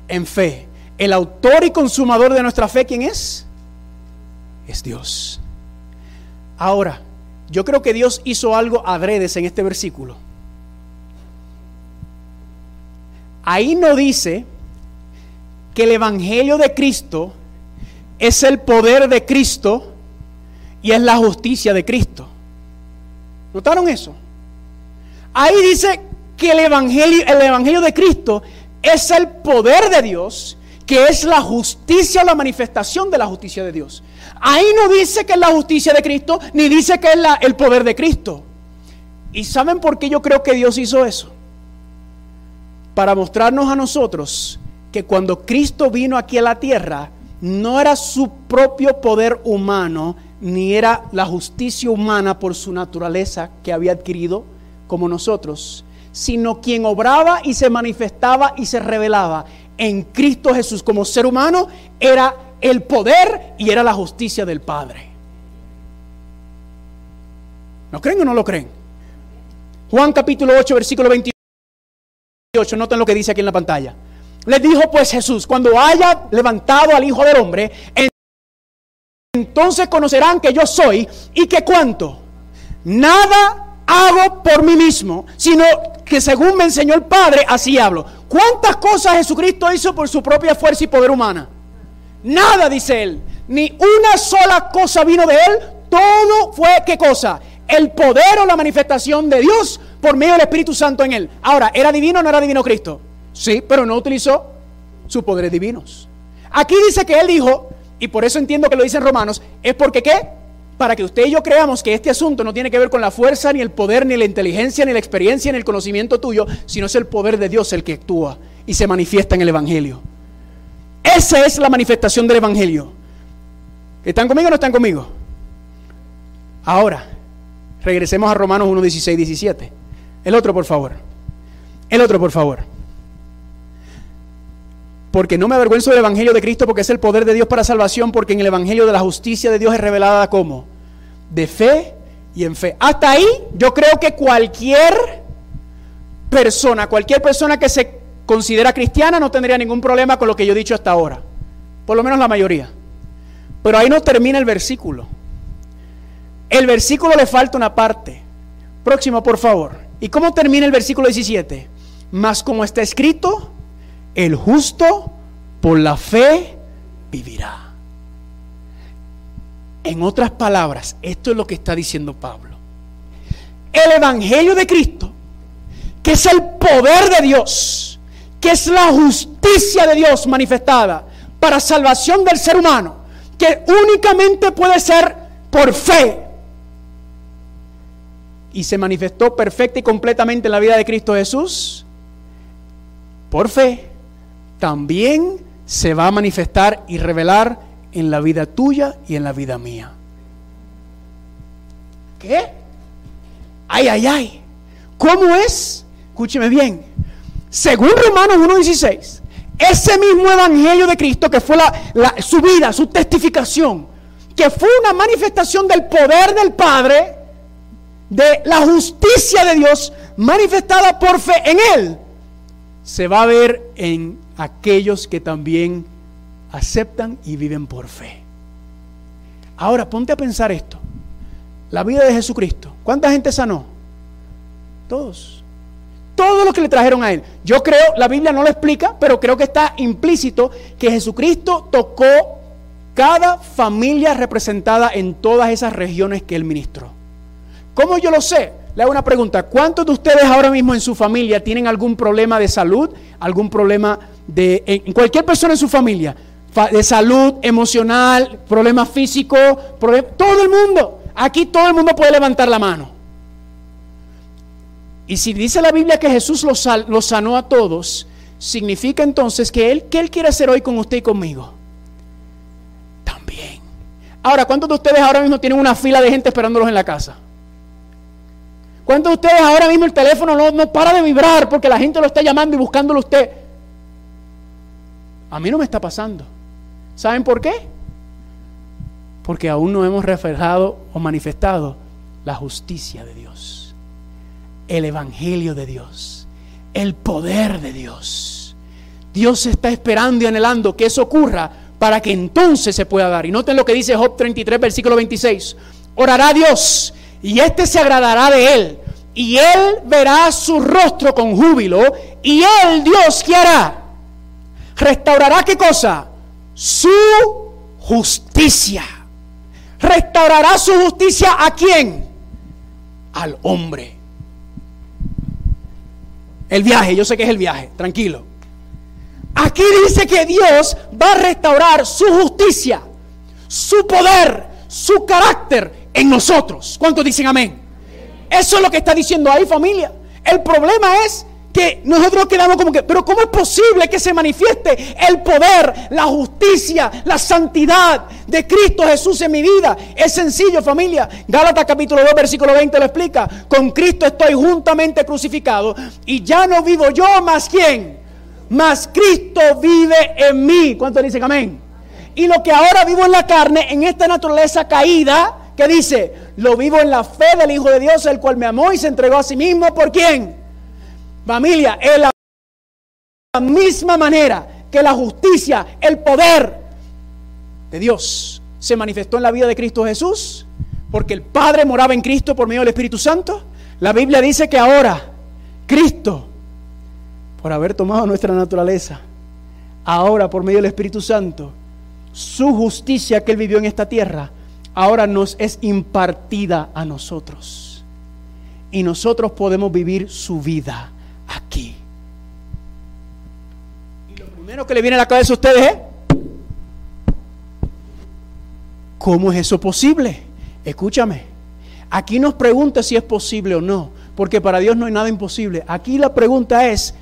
en fe. El autor y consumador de nuestra fe, ¿quién es? Es Dios. Ahora, yo creo que Dios hizo algo adredes en este versículo. Ahí no dice que el Evangelio de Cristo es el poder de Cristo y es la justicia de Cristo. ¿Notaron eso? Ahí dice que el Evangelio, el Evangelio de Cristo es el poder de Dios, que es la justicia la manifestación de la justicia de Dios. Ahí no dice que es la justicia de Cristo, ni dice que es el poder de Cristo. ¿Y saben por qué yo creo que Dios hizo eso? Para mostrarnos a nosotros que cuando Cristo vino aquí a la tierra, no era su propio poder humano, ni era la justicia humana por su naturaleza que había adquirido como nosotros, sino quien obraba y se manifestaba y se revelaba en Cristo Jesús como ser humano era el poder y era la justicia del Padre. ¿Lo creen o no lo creen? Juan capítulo 8, versículo 28, noten lo que dice aquí en la pantalla. Les dijo pues Jesús, cuando haya levantado al Hijo del Hombre, entonces conocerán que yo soy y que cuánto. Nada hago por mí mismo, sino que según me enseñó el Padre, así hablo. ¿Cuántas cosas Jesucristo hizo por su propia fuerza y poder humana? Nada, dice él. Ni una sola cosa vino de él. Todo fue, ¿qué cosa? El poder o la manifestación de Dios por medio del Espíritu Santo en él. Ahora, ¿era divino o no era divino Cristo? Sí, pero no utilizó sus poderes divinos. Aquí dice que él dijo, y por eso entiendo que lo dicen Romanos, es porque ¿qué? Para que usted y yo creamos que este asunto no tiene que ver con la fuerza, ni el poder, ni la inteligencia, ni la experiencia, ni el conocimiento tuyo, sino es el poder de Dios el que actúa y se manifiesta en el Evangelio. Esa es la manifestación del Evangelio. ¿Están conmigo o no están conmigo? Ahora, regresemos a Romanos 1, 16, 17. El otro, por favor. El otro, por favor. Porque no me avergüenzo del Evangelio de Cristo porque es el poder de Dios para salvación, porque en el Evangelio de la justicia de Dios es revelada como de fe y en fe. Hasta ahí yo creo que cualquier persona, cualquier persona que se considera cristiana no tendría ningún problema con lo que yo he dicho hasta ahora. Por lo menos la mayoría. Pero ahí no termina el versículo. El versículo le falta una parte. Próximo, por favor. ¿Y cómo termina el versículo 17? Más como está escrito, el justo por la fe vivirá. En otras palabras, esto es lo que está diciendo Pablo. El Evangelio de Cristo, que es el poder de Dios, que es la justicia de Dios manifestada para salvación del ser humano, que únicamente puede ser por fe. Y se manifestó perfecta y completamente en la vida de Cristo Jesús por fe también se va a manifestar y revelar en la vida tuya y en la vida mía. ¿Qué? Ay, ay, ay. ¿Cómo es? Escúcheme bien. Según Romanos 1.16, ese mismo evangelio de Cristo que fue su vida, su testificación, que fue una manifestación del poder del Padre, de la justicia de Dios manifestada por fe en Él, se va a ver en aquellos que también aceptan y viven por fe. Ahora, ponte a pensar esto. La vida de Jesucristo. ¿Cuánta gente sanó? Todos. Todos los que le trajeron a él. Yo creo, la Biblia no lo explica, pero creo que está implícito que Jesucristo tocó cada familia representada en todas esas regiones que él ministró. ¿Cómo yo lo sé? Le hago una pregunta. ¿Cuántos de ustedes ahora mismo en su familia tienen algún problema de salud? ¿Algún problema de en cualquier persona en su familia? De salud, emocional, problemas físicos, todo el mundo. Aquí todo el mundo puede levantar la mano. Y si dice la Biblia que Jesús los, sanó a todos, significa entonces que Él, ¿qué Él quiere hacer hoy con usted y conmigo? También. Ahora, ¿cuántos de ustedes ahora mismo tienen una fila de gente esperándolos en la casa? ¿Cuántos de ustedes ahora mismo el teléfono no, no para de vibrar porque la gente lo está llamando y buscándolo usted? A mí no me está pasando. ¿Saben por qué? Porque aún no hemos reflejado o manifestado la justicia de Dios, el evangelio de Dios, el poder de Dios. Dios está esperando y anhelando que eso ocurra para que entonces se pueda dar. Y noten lo que dice Job 33, versículo 26. Orará Dios y éste se agradará de él. Y él verá su rostro con júbilo. Y él, Dios, ¿qué hará? Restaurará qué cosa? Su justicia. Restaurará su justicia a quién? Al hombre. El viaje, yo sé que es el viaje, tranquilo. Aquí dice que Dios va a restaurar su justicia, su poder, su carácter en nosotros. ¿Cuántos dicen amén? Eso es lo que está diciendo ahí familia. El problema es nosotros quedamos como que, pero ¿cómo es posible que se manifieste el poder, la justicia, la santidad de Cristo Jesús en mi vida? Es sencillo, familia. Gálatas capítulo 2, versículo 20 lo explica. Con Cristo estoy juntamente crucificado y ya no vivo yo más quién mas Cristo vive en mí. ¿Cuántos dicen amén? Y lo que ahora vivo en la carne, en esta naturaleza caída, que dice, lo vivo en la fe del Hijo de Dios, el cual me amó y se entregó a sí mismo. ¿Por quién? Familia, en la misma manera que la justicia, el poder de Dios se manifestó en la vida de Cristo Jesús, porque el Padre moraba en Cristo por medio del Espíritu Santo. La Biblia dice que ahora Cristo por haber tomado nuestra naturaleza, ahora por medio del Espíritu Santo, su justicia que Él vivió en esta tierra, ahora nos es impartida a nosotros. Y nosotros podemos vivir su vida aquí. Y lo primero que le viene a la cabeza a ustedes es, ¿cómo es eso posible? Escúchame, aquí nos pregunta si es posible o no, porque para Dios no hay nada imposible. Aquí la pregunta es,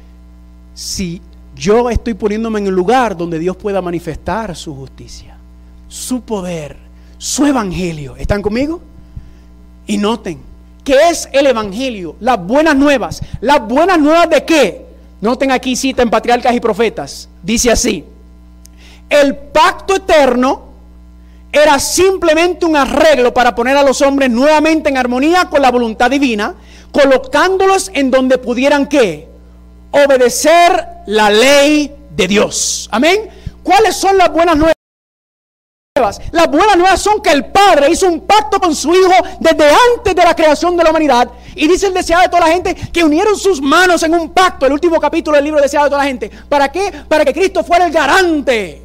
si yo estoy poniéndome en el lugar donde Dios pueda manifestar su justicia, su poder, su evangelio. ¿Están conmigo? Y noten, ¿qué es el evangelio? Las buenas nuevas. ¿Las buenas nuevas de qué? Noten aquí cita en Patriarcas y Profetas. Dice así, el pacto eterno era simplemente un arreglo para poner a los hombres nuevamente en armonía con la voluntad divina, colocándolos en donde pudieran qué? obedecer la ley de Dios. Amén. ¿Cuáles son las buenas nuevas? Las buenas nuevas son que el Padre hizo un pacto con su Hijo desde antes de la creación de la humanidad. Y dice el deseado de toda la gente que unieron sus manos en un pacto, el último capítulo del libro deseado de toda la gente. ¿Para qué? Para que Cristo fuera el garante.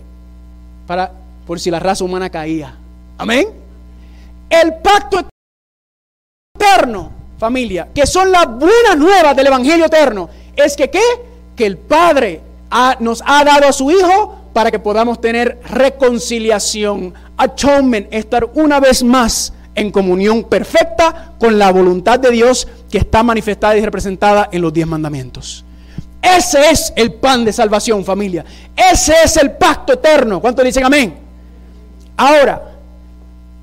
Para, por si la raza humana caía. Amén. El pacto eterno, familia, que son las buenas nuevas del Evangelio eterno es que ¿qué? Que el Padre nos ha dado a su Hijo para que podamos tener reconciliación, atonement, estar una vez más en comunión perfecta con la voluntad de Dios que está manifestada y representada en los diez mandamientos. Ese es el pan de salvación, familia. Ese es el pacto eterno. ¿Cuántos dicen amén? Ahora,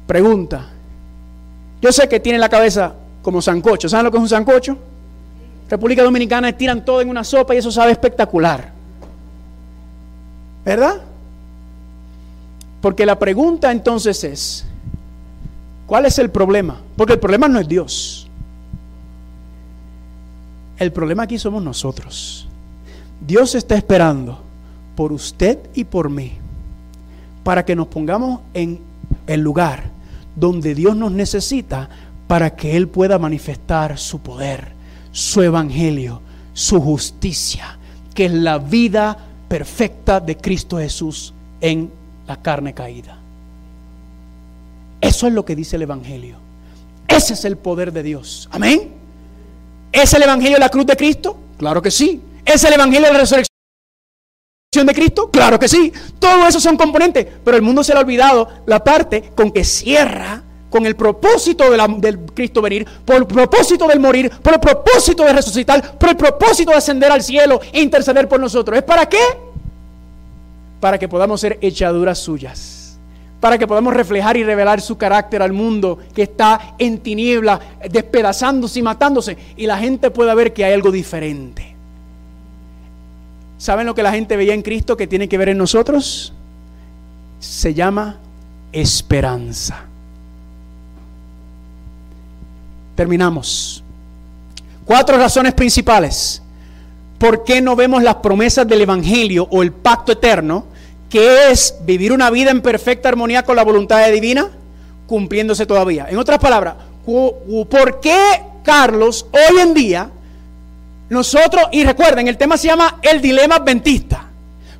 pregunta. Yo sé que tiene la cabeza como sancocho. ¿Saben lo que es un sancocho? República Dominicana tiran todo en una sopa y eso sabe espectacular. ¿Verdad? Porque la pregunta entonces es, ¿cuál es el problema? Porque el problema no es Dios. El problema aquí somos nosotros. Dios está esperando por usted y por mí para que nos pongamos en el lugar donde Dios nos necesita para que Él pueda manifestar su poder su evangelio, su justicia, que es la vida perfecta de Cristo Jesús en la carne caída. Eso es lo que dice el Evangelio. Ese es el poder de Dios. Amén. ¿Es el Evangelio de la cruz de Cristo? Claro que sí. ¿Es el Evangelio de la resurrección de Cristo? Claro que sí. Todo eso son componentes. Pero el mundo se le ha olvidado la parte con que cierra con el propósito del Cristo venir, por el propósito del morir, por el propósito de resucitar, por el propósito de ascender al cielo e interceder por nosotros. ¿Es para qué? Para que podamos ser echaduras suyas, para que podamos reflejar y revelar su carácter al mundo que está en tiniebla, despedazándose y matándose, y la gente pueda ver que hay algo diferente. ¿Saben lo que la gente veía en Cristo que tiene que ver en nosotros? Se llama esperanza. Terminamos. Cuatro razones principales. ¿Por qué no vemos las promesas del Evangelio o el pacto eterno? que es vivir una vida en perfecta armonía con la voluntad divina, cumpliéndose todavía. En otras palabras, ¿por qué Carlos hoy en día nosotros, y recuerden, el tema se llama el dilema adventista.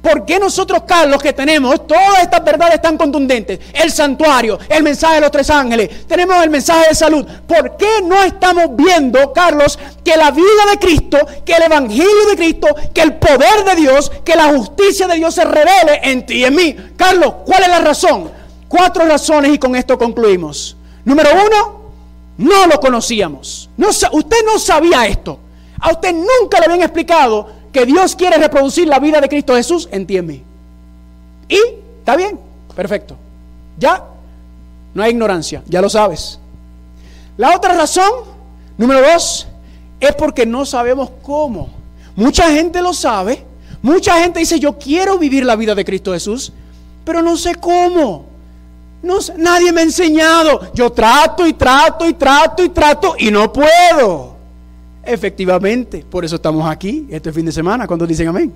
¿Por qué nosotros, Carlos, que tenemos todas estas verdades tan contundentes, el santuario, el mensaje de los tres ángeles, tenemos el mensaje de salud, ¿por qué no estamos viendo, Carlos, que la vida de Cristo, que el Evangelio de Cristo, que el poder de Dios, que la justicia de Dios se revele en ti y en mí? Carlos, ¿cuál es la razón? Cuatro razones y con esto concluimos. Número uno, no lo conocíamos. No, usted no sabía esto. A usted nunca le habían explicado que Dios quiere reproducir la vida de Cristo Jesús en y en está bien, perfecto. Ya no hay ignorancia, ya lo sabes. La otra razón, número dos, es porque no sabemos cómo. Mucha gente lo sabe, mucha gente dice yo quiero vivir la vida de Cristo Jesús, pero no sé cómo. No nadie me ha enseñado. Yo trato y trato y trato y trato y no puedo. Efectivamente, por eso estamos aquí este fin de semana, cuando dicen amén.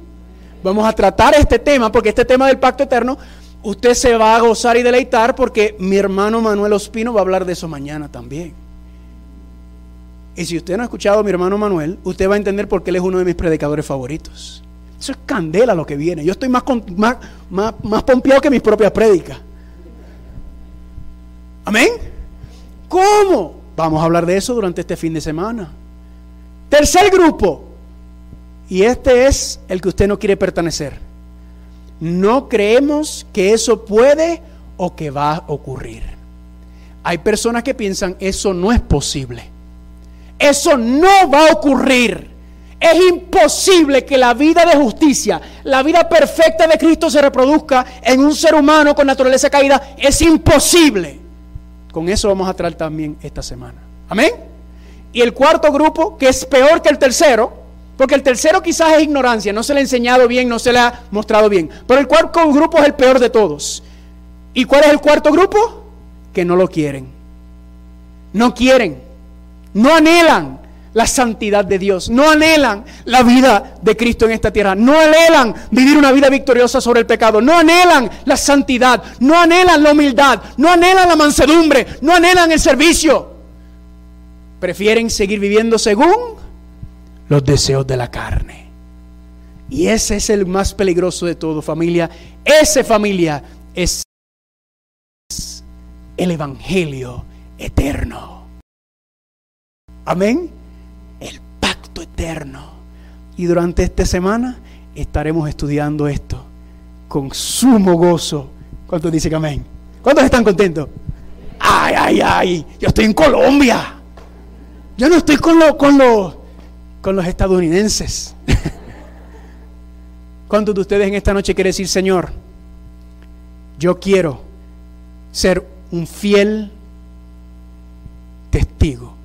Vamos a tratar este tema, porque este tema del pacto eterno, usted se va a gozar y deleitar, porque mi hermano Manuel Ospino va a hablar de eso mañana también. Y si usted no ha escuchado a mi hermano Manuel, usted va a entender por qué él es uno de mis predicadores favoritos. Eso es candela lo que viene. Yo estoy más, más, más, más pompeado que mis propias prédicas. Amén. ¿Cómo? Vamos a hablar de eso durante este fin de semana. Tercer grupo, y este es el que usted no quiere pertenecer. No creemos que eso puede o que va a ocurrir. Hay personas que piensan eso no es posible. Eso no va a ocurrir. Es imposible que la vida de justicia, la vida perfecta de Cristo se reproduzca en un ser humano con naturaleza caída. Es imposible. Con eso vamos a tratar también esta semana. Amén. Y el cuarto grupo, que es peor que el tercero, porque el tercero quizás es ignorancia, no se le ha enseñado bien, no se le ha mostrado bien. Pero el cuarto grupo es el peor de todos. ¿Y cuál es el cuarto grupo? Que no lo quieren. No quieren. No anhelan la santidad de Dios. No anhelan la vida de Cristo en esta tierra. No anhelan vivir una vida victoriosa sobre el pecado. No anhelan la santidad. No anhelan la humildad. No anhelan la mansedumbre. No anhelan el servicio prefieren seguir viviendo según los deseos de la carne. Y ese es el más peligroso de todo, familia. Ese familia es el Evangelio eterno. Amén. El pacto eterno. Y durante esta semana estaremos estudiando esto con sumo gozo. ¿Cuántos dicen amén? ¿Cuántos están contentos? Ay, ay, ay, yo estoy en Colombia. Yo no estoy con, con, con los estadounidenses. ¿Cuántos de ustedes en esta noche quieren decir, Señor, yo quiero ser un fiel testigo?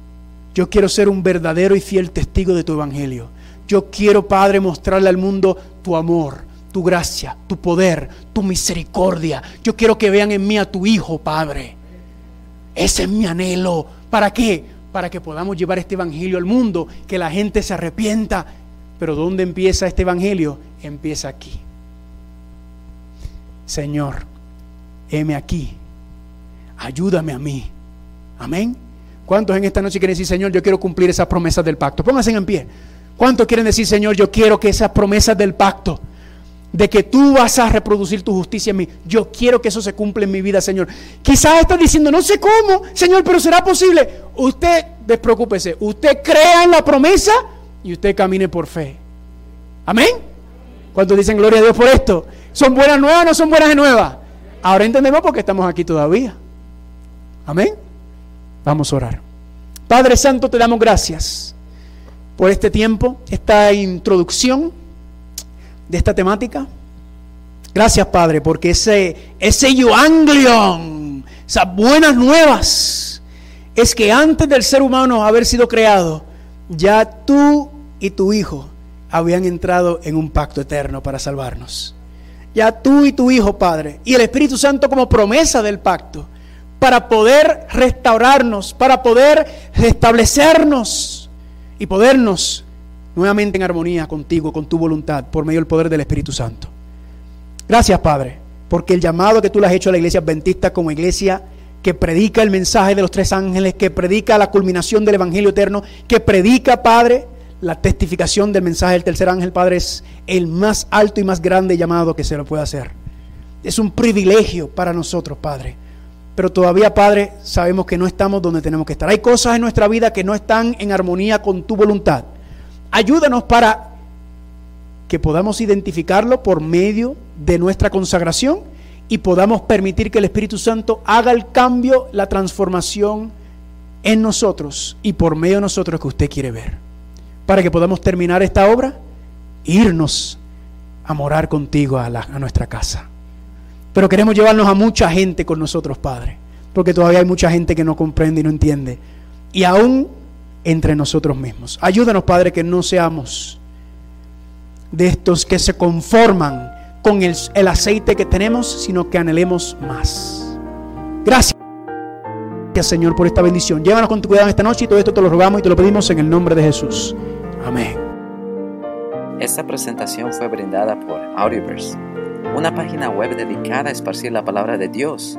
Yo quiero ser un verdadero y fiel testigo de tu evangelio. Yo quiero, Padre, mostrarle al mundo tu amor, tu gracia, tu poder, tu misericordia. Yo quiero que vean en mí a tu Hijo, Padre. Ese es mi anhelo. ¿Para qué? Para que podamos llevar este Evangelio al mundo, que la gente se arrepienta. Pero ¿dónde empieza este Evangelio? Empieza aquí. Señor, heme aquí. Ayúdame a mí. Amén. ¿Cuántos en esta noche quieren decir, Señor, yo quiero cumplir esas promesas del pacto? Pónganse en pie. ¿Cuántos quieren decir, Señor, yo quiero que esas promesas del pacto de que tú vas a reproducir tu justicia en mí. Yo quiero que eso se cumpla en mi vida, Señor. Quizás estás diciendo, no sé cómo, Señor, pero será posible. Usted, despreocúpese, usted crea en la promesa y usted camine por fe. Amén. Cuando dicen gloria a Dios por esto, ¿son buenas nuevas no son buenas nuevas? Ahora entendemos por qué estamos aquí todavía. Amén. Vamos a orar. Padre Santo, te damos gracias por este tiempo, esta introducción de esta temática. Gracias, Padre, porque ese, ese evangelion, esas buenas nuevas, es que antes del ser humano haber sido creado, ya tú y tu Hijo habían entrado en un pacto eterno para salvarnos. Ya tú y tu Hijo, Padre, y el Espíritu Santo como promesa del pacto, para poder restaurarnos, para poder restablecernos y podernos nuevamente en armonía contigo, con tu voluntad, por medio del poder del Espíritu Santo. Gracias, Padre, porque el llamado que tú le has hecho a la iglesia adventista como iglesia que predica el mensaje de los tres ángeles, que predica la culminación del Evangelio eterno, que predica, Padre, la testificación del mensaje del tercer ángel, Padre, es el más alto y más grande llamado que se lo puede hacer. Es un privilegio para nosotros, Padre. Pero todavía, Padre, sabemos que no estamos donde tenemos que estar. Hay cosas en nuestra vida que no están en armonía con tu voluntad. Ayúdanos para que podamos identificarlo por medio de nuestra consagración y podamos permitir que el Espíritu Santo haga el cambio, la transformación en nosotros y por medio de nosotros que usted quiere ver. Para que podamos terminar esta obra, irnos a morar contigo a, a nuestra casa. Pero queremos llevarnos a mucha gente con nosotros, Padre, porque todavía hay mucha gente que no comprende y no entiende. Y aún entre nosotros mismos. Ayúdanos, Padre, que no seamos de estos que se conforman con el, aceite que tenemos, sino que anhelemos más. Gracias, Señor, por esta bendición. Llévanos con tu cuidado esta noche y todo esto te lo rogamos y te lo pedimos en el nombre de Jesús. Amén. Esta presentación fue brindada por Audioverse, una página web dedicada a esparcir la palabra de Dios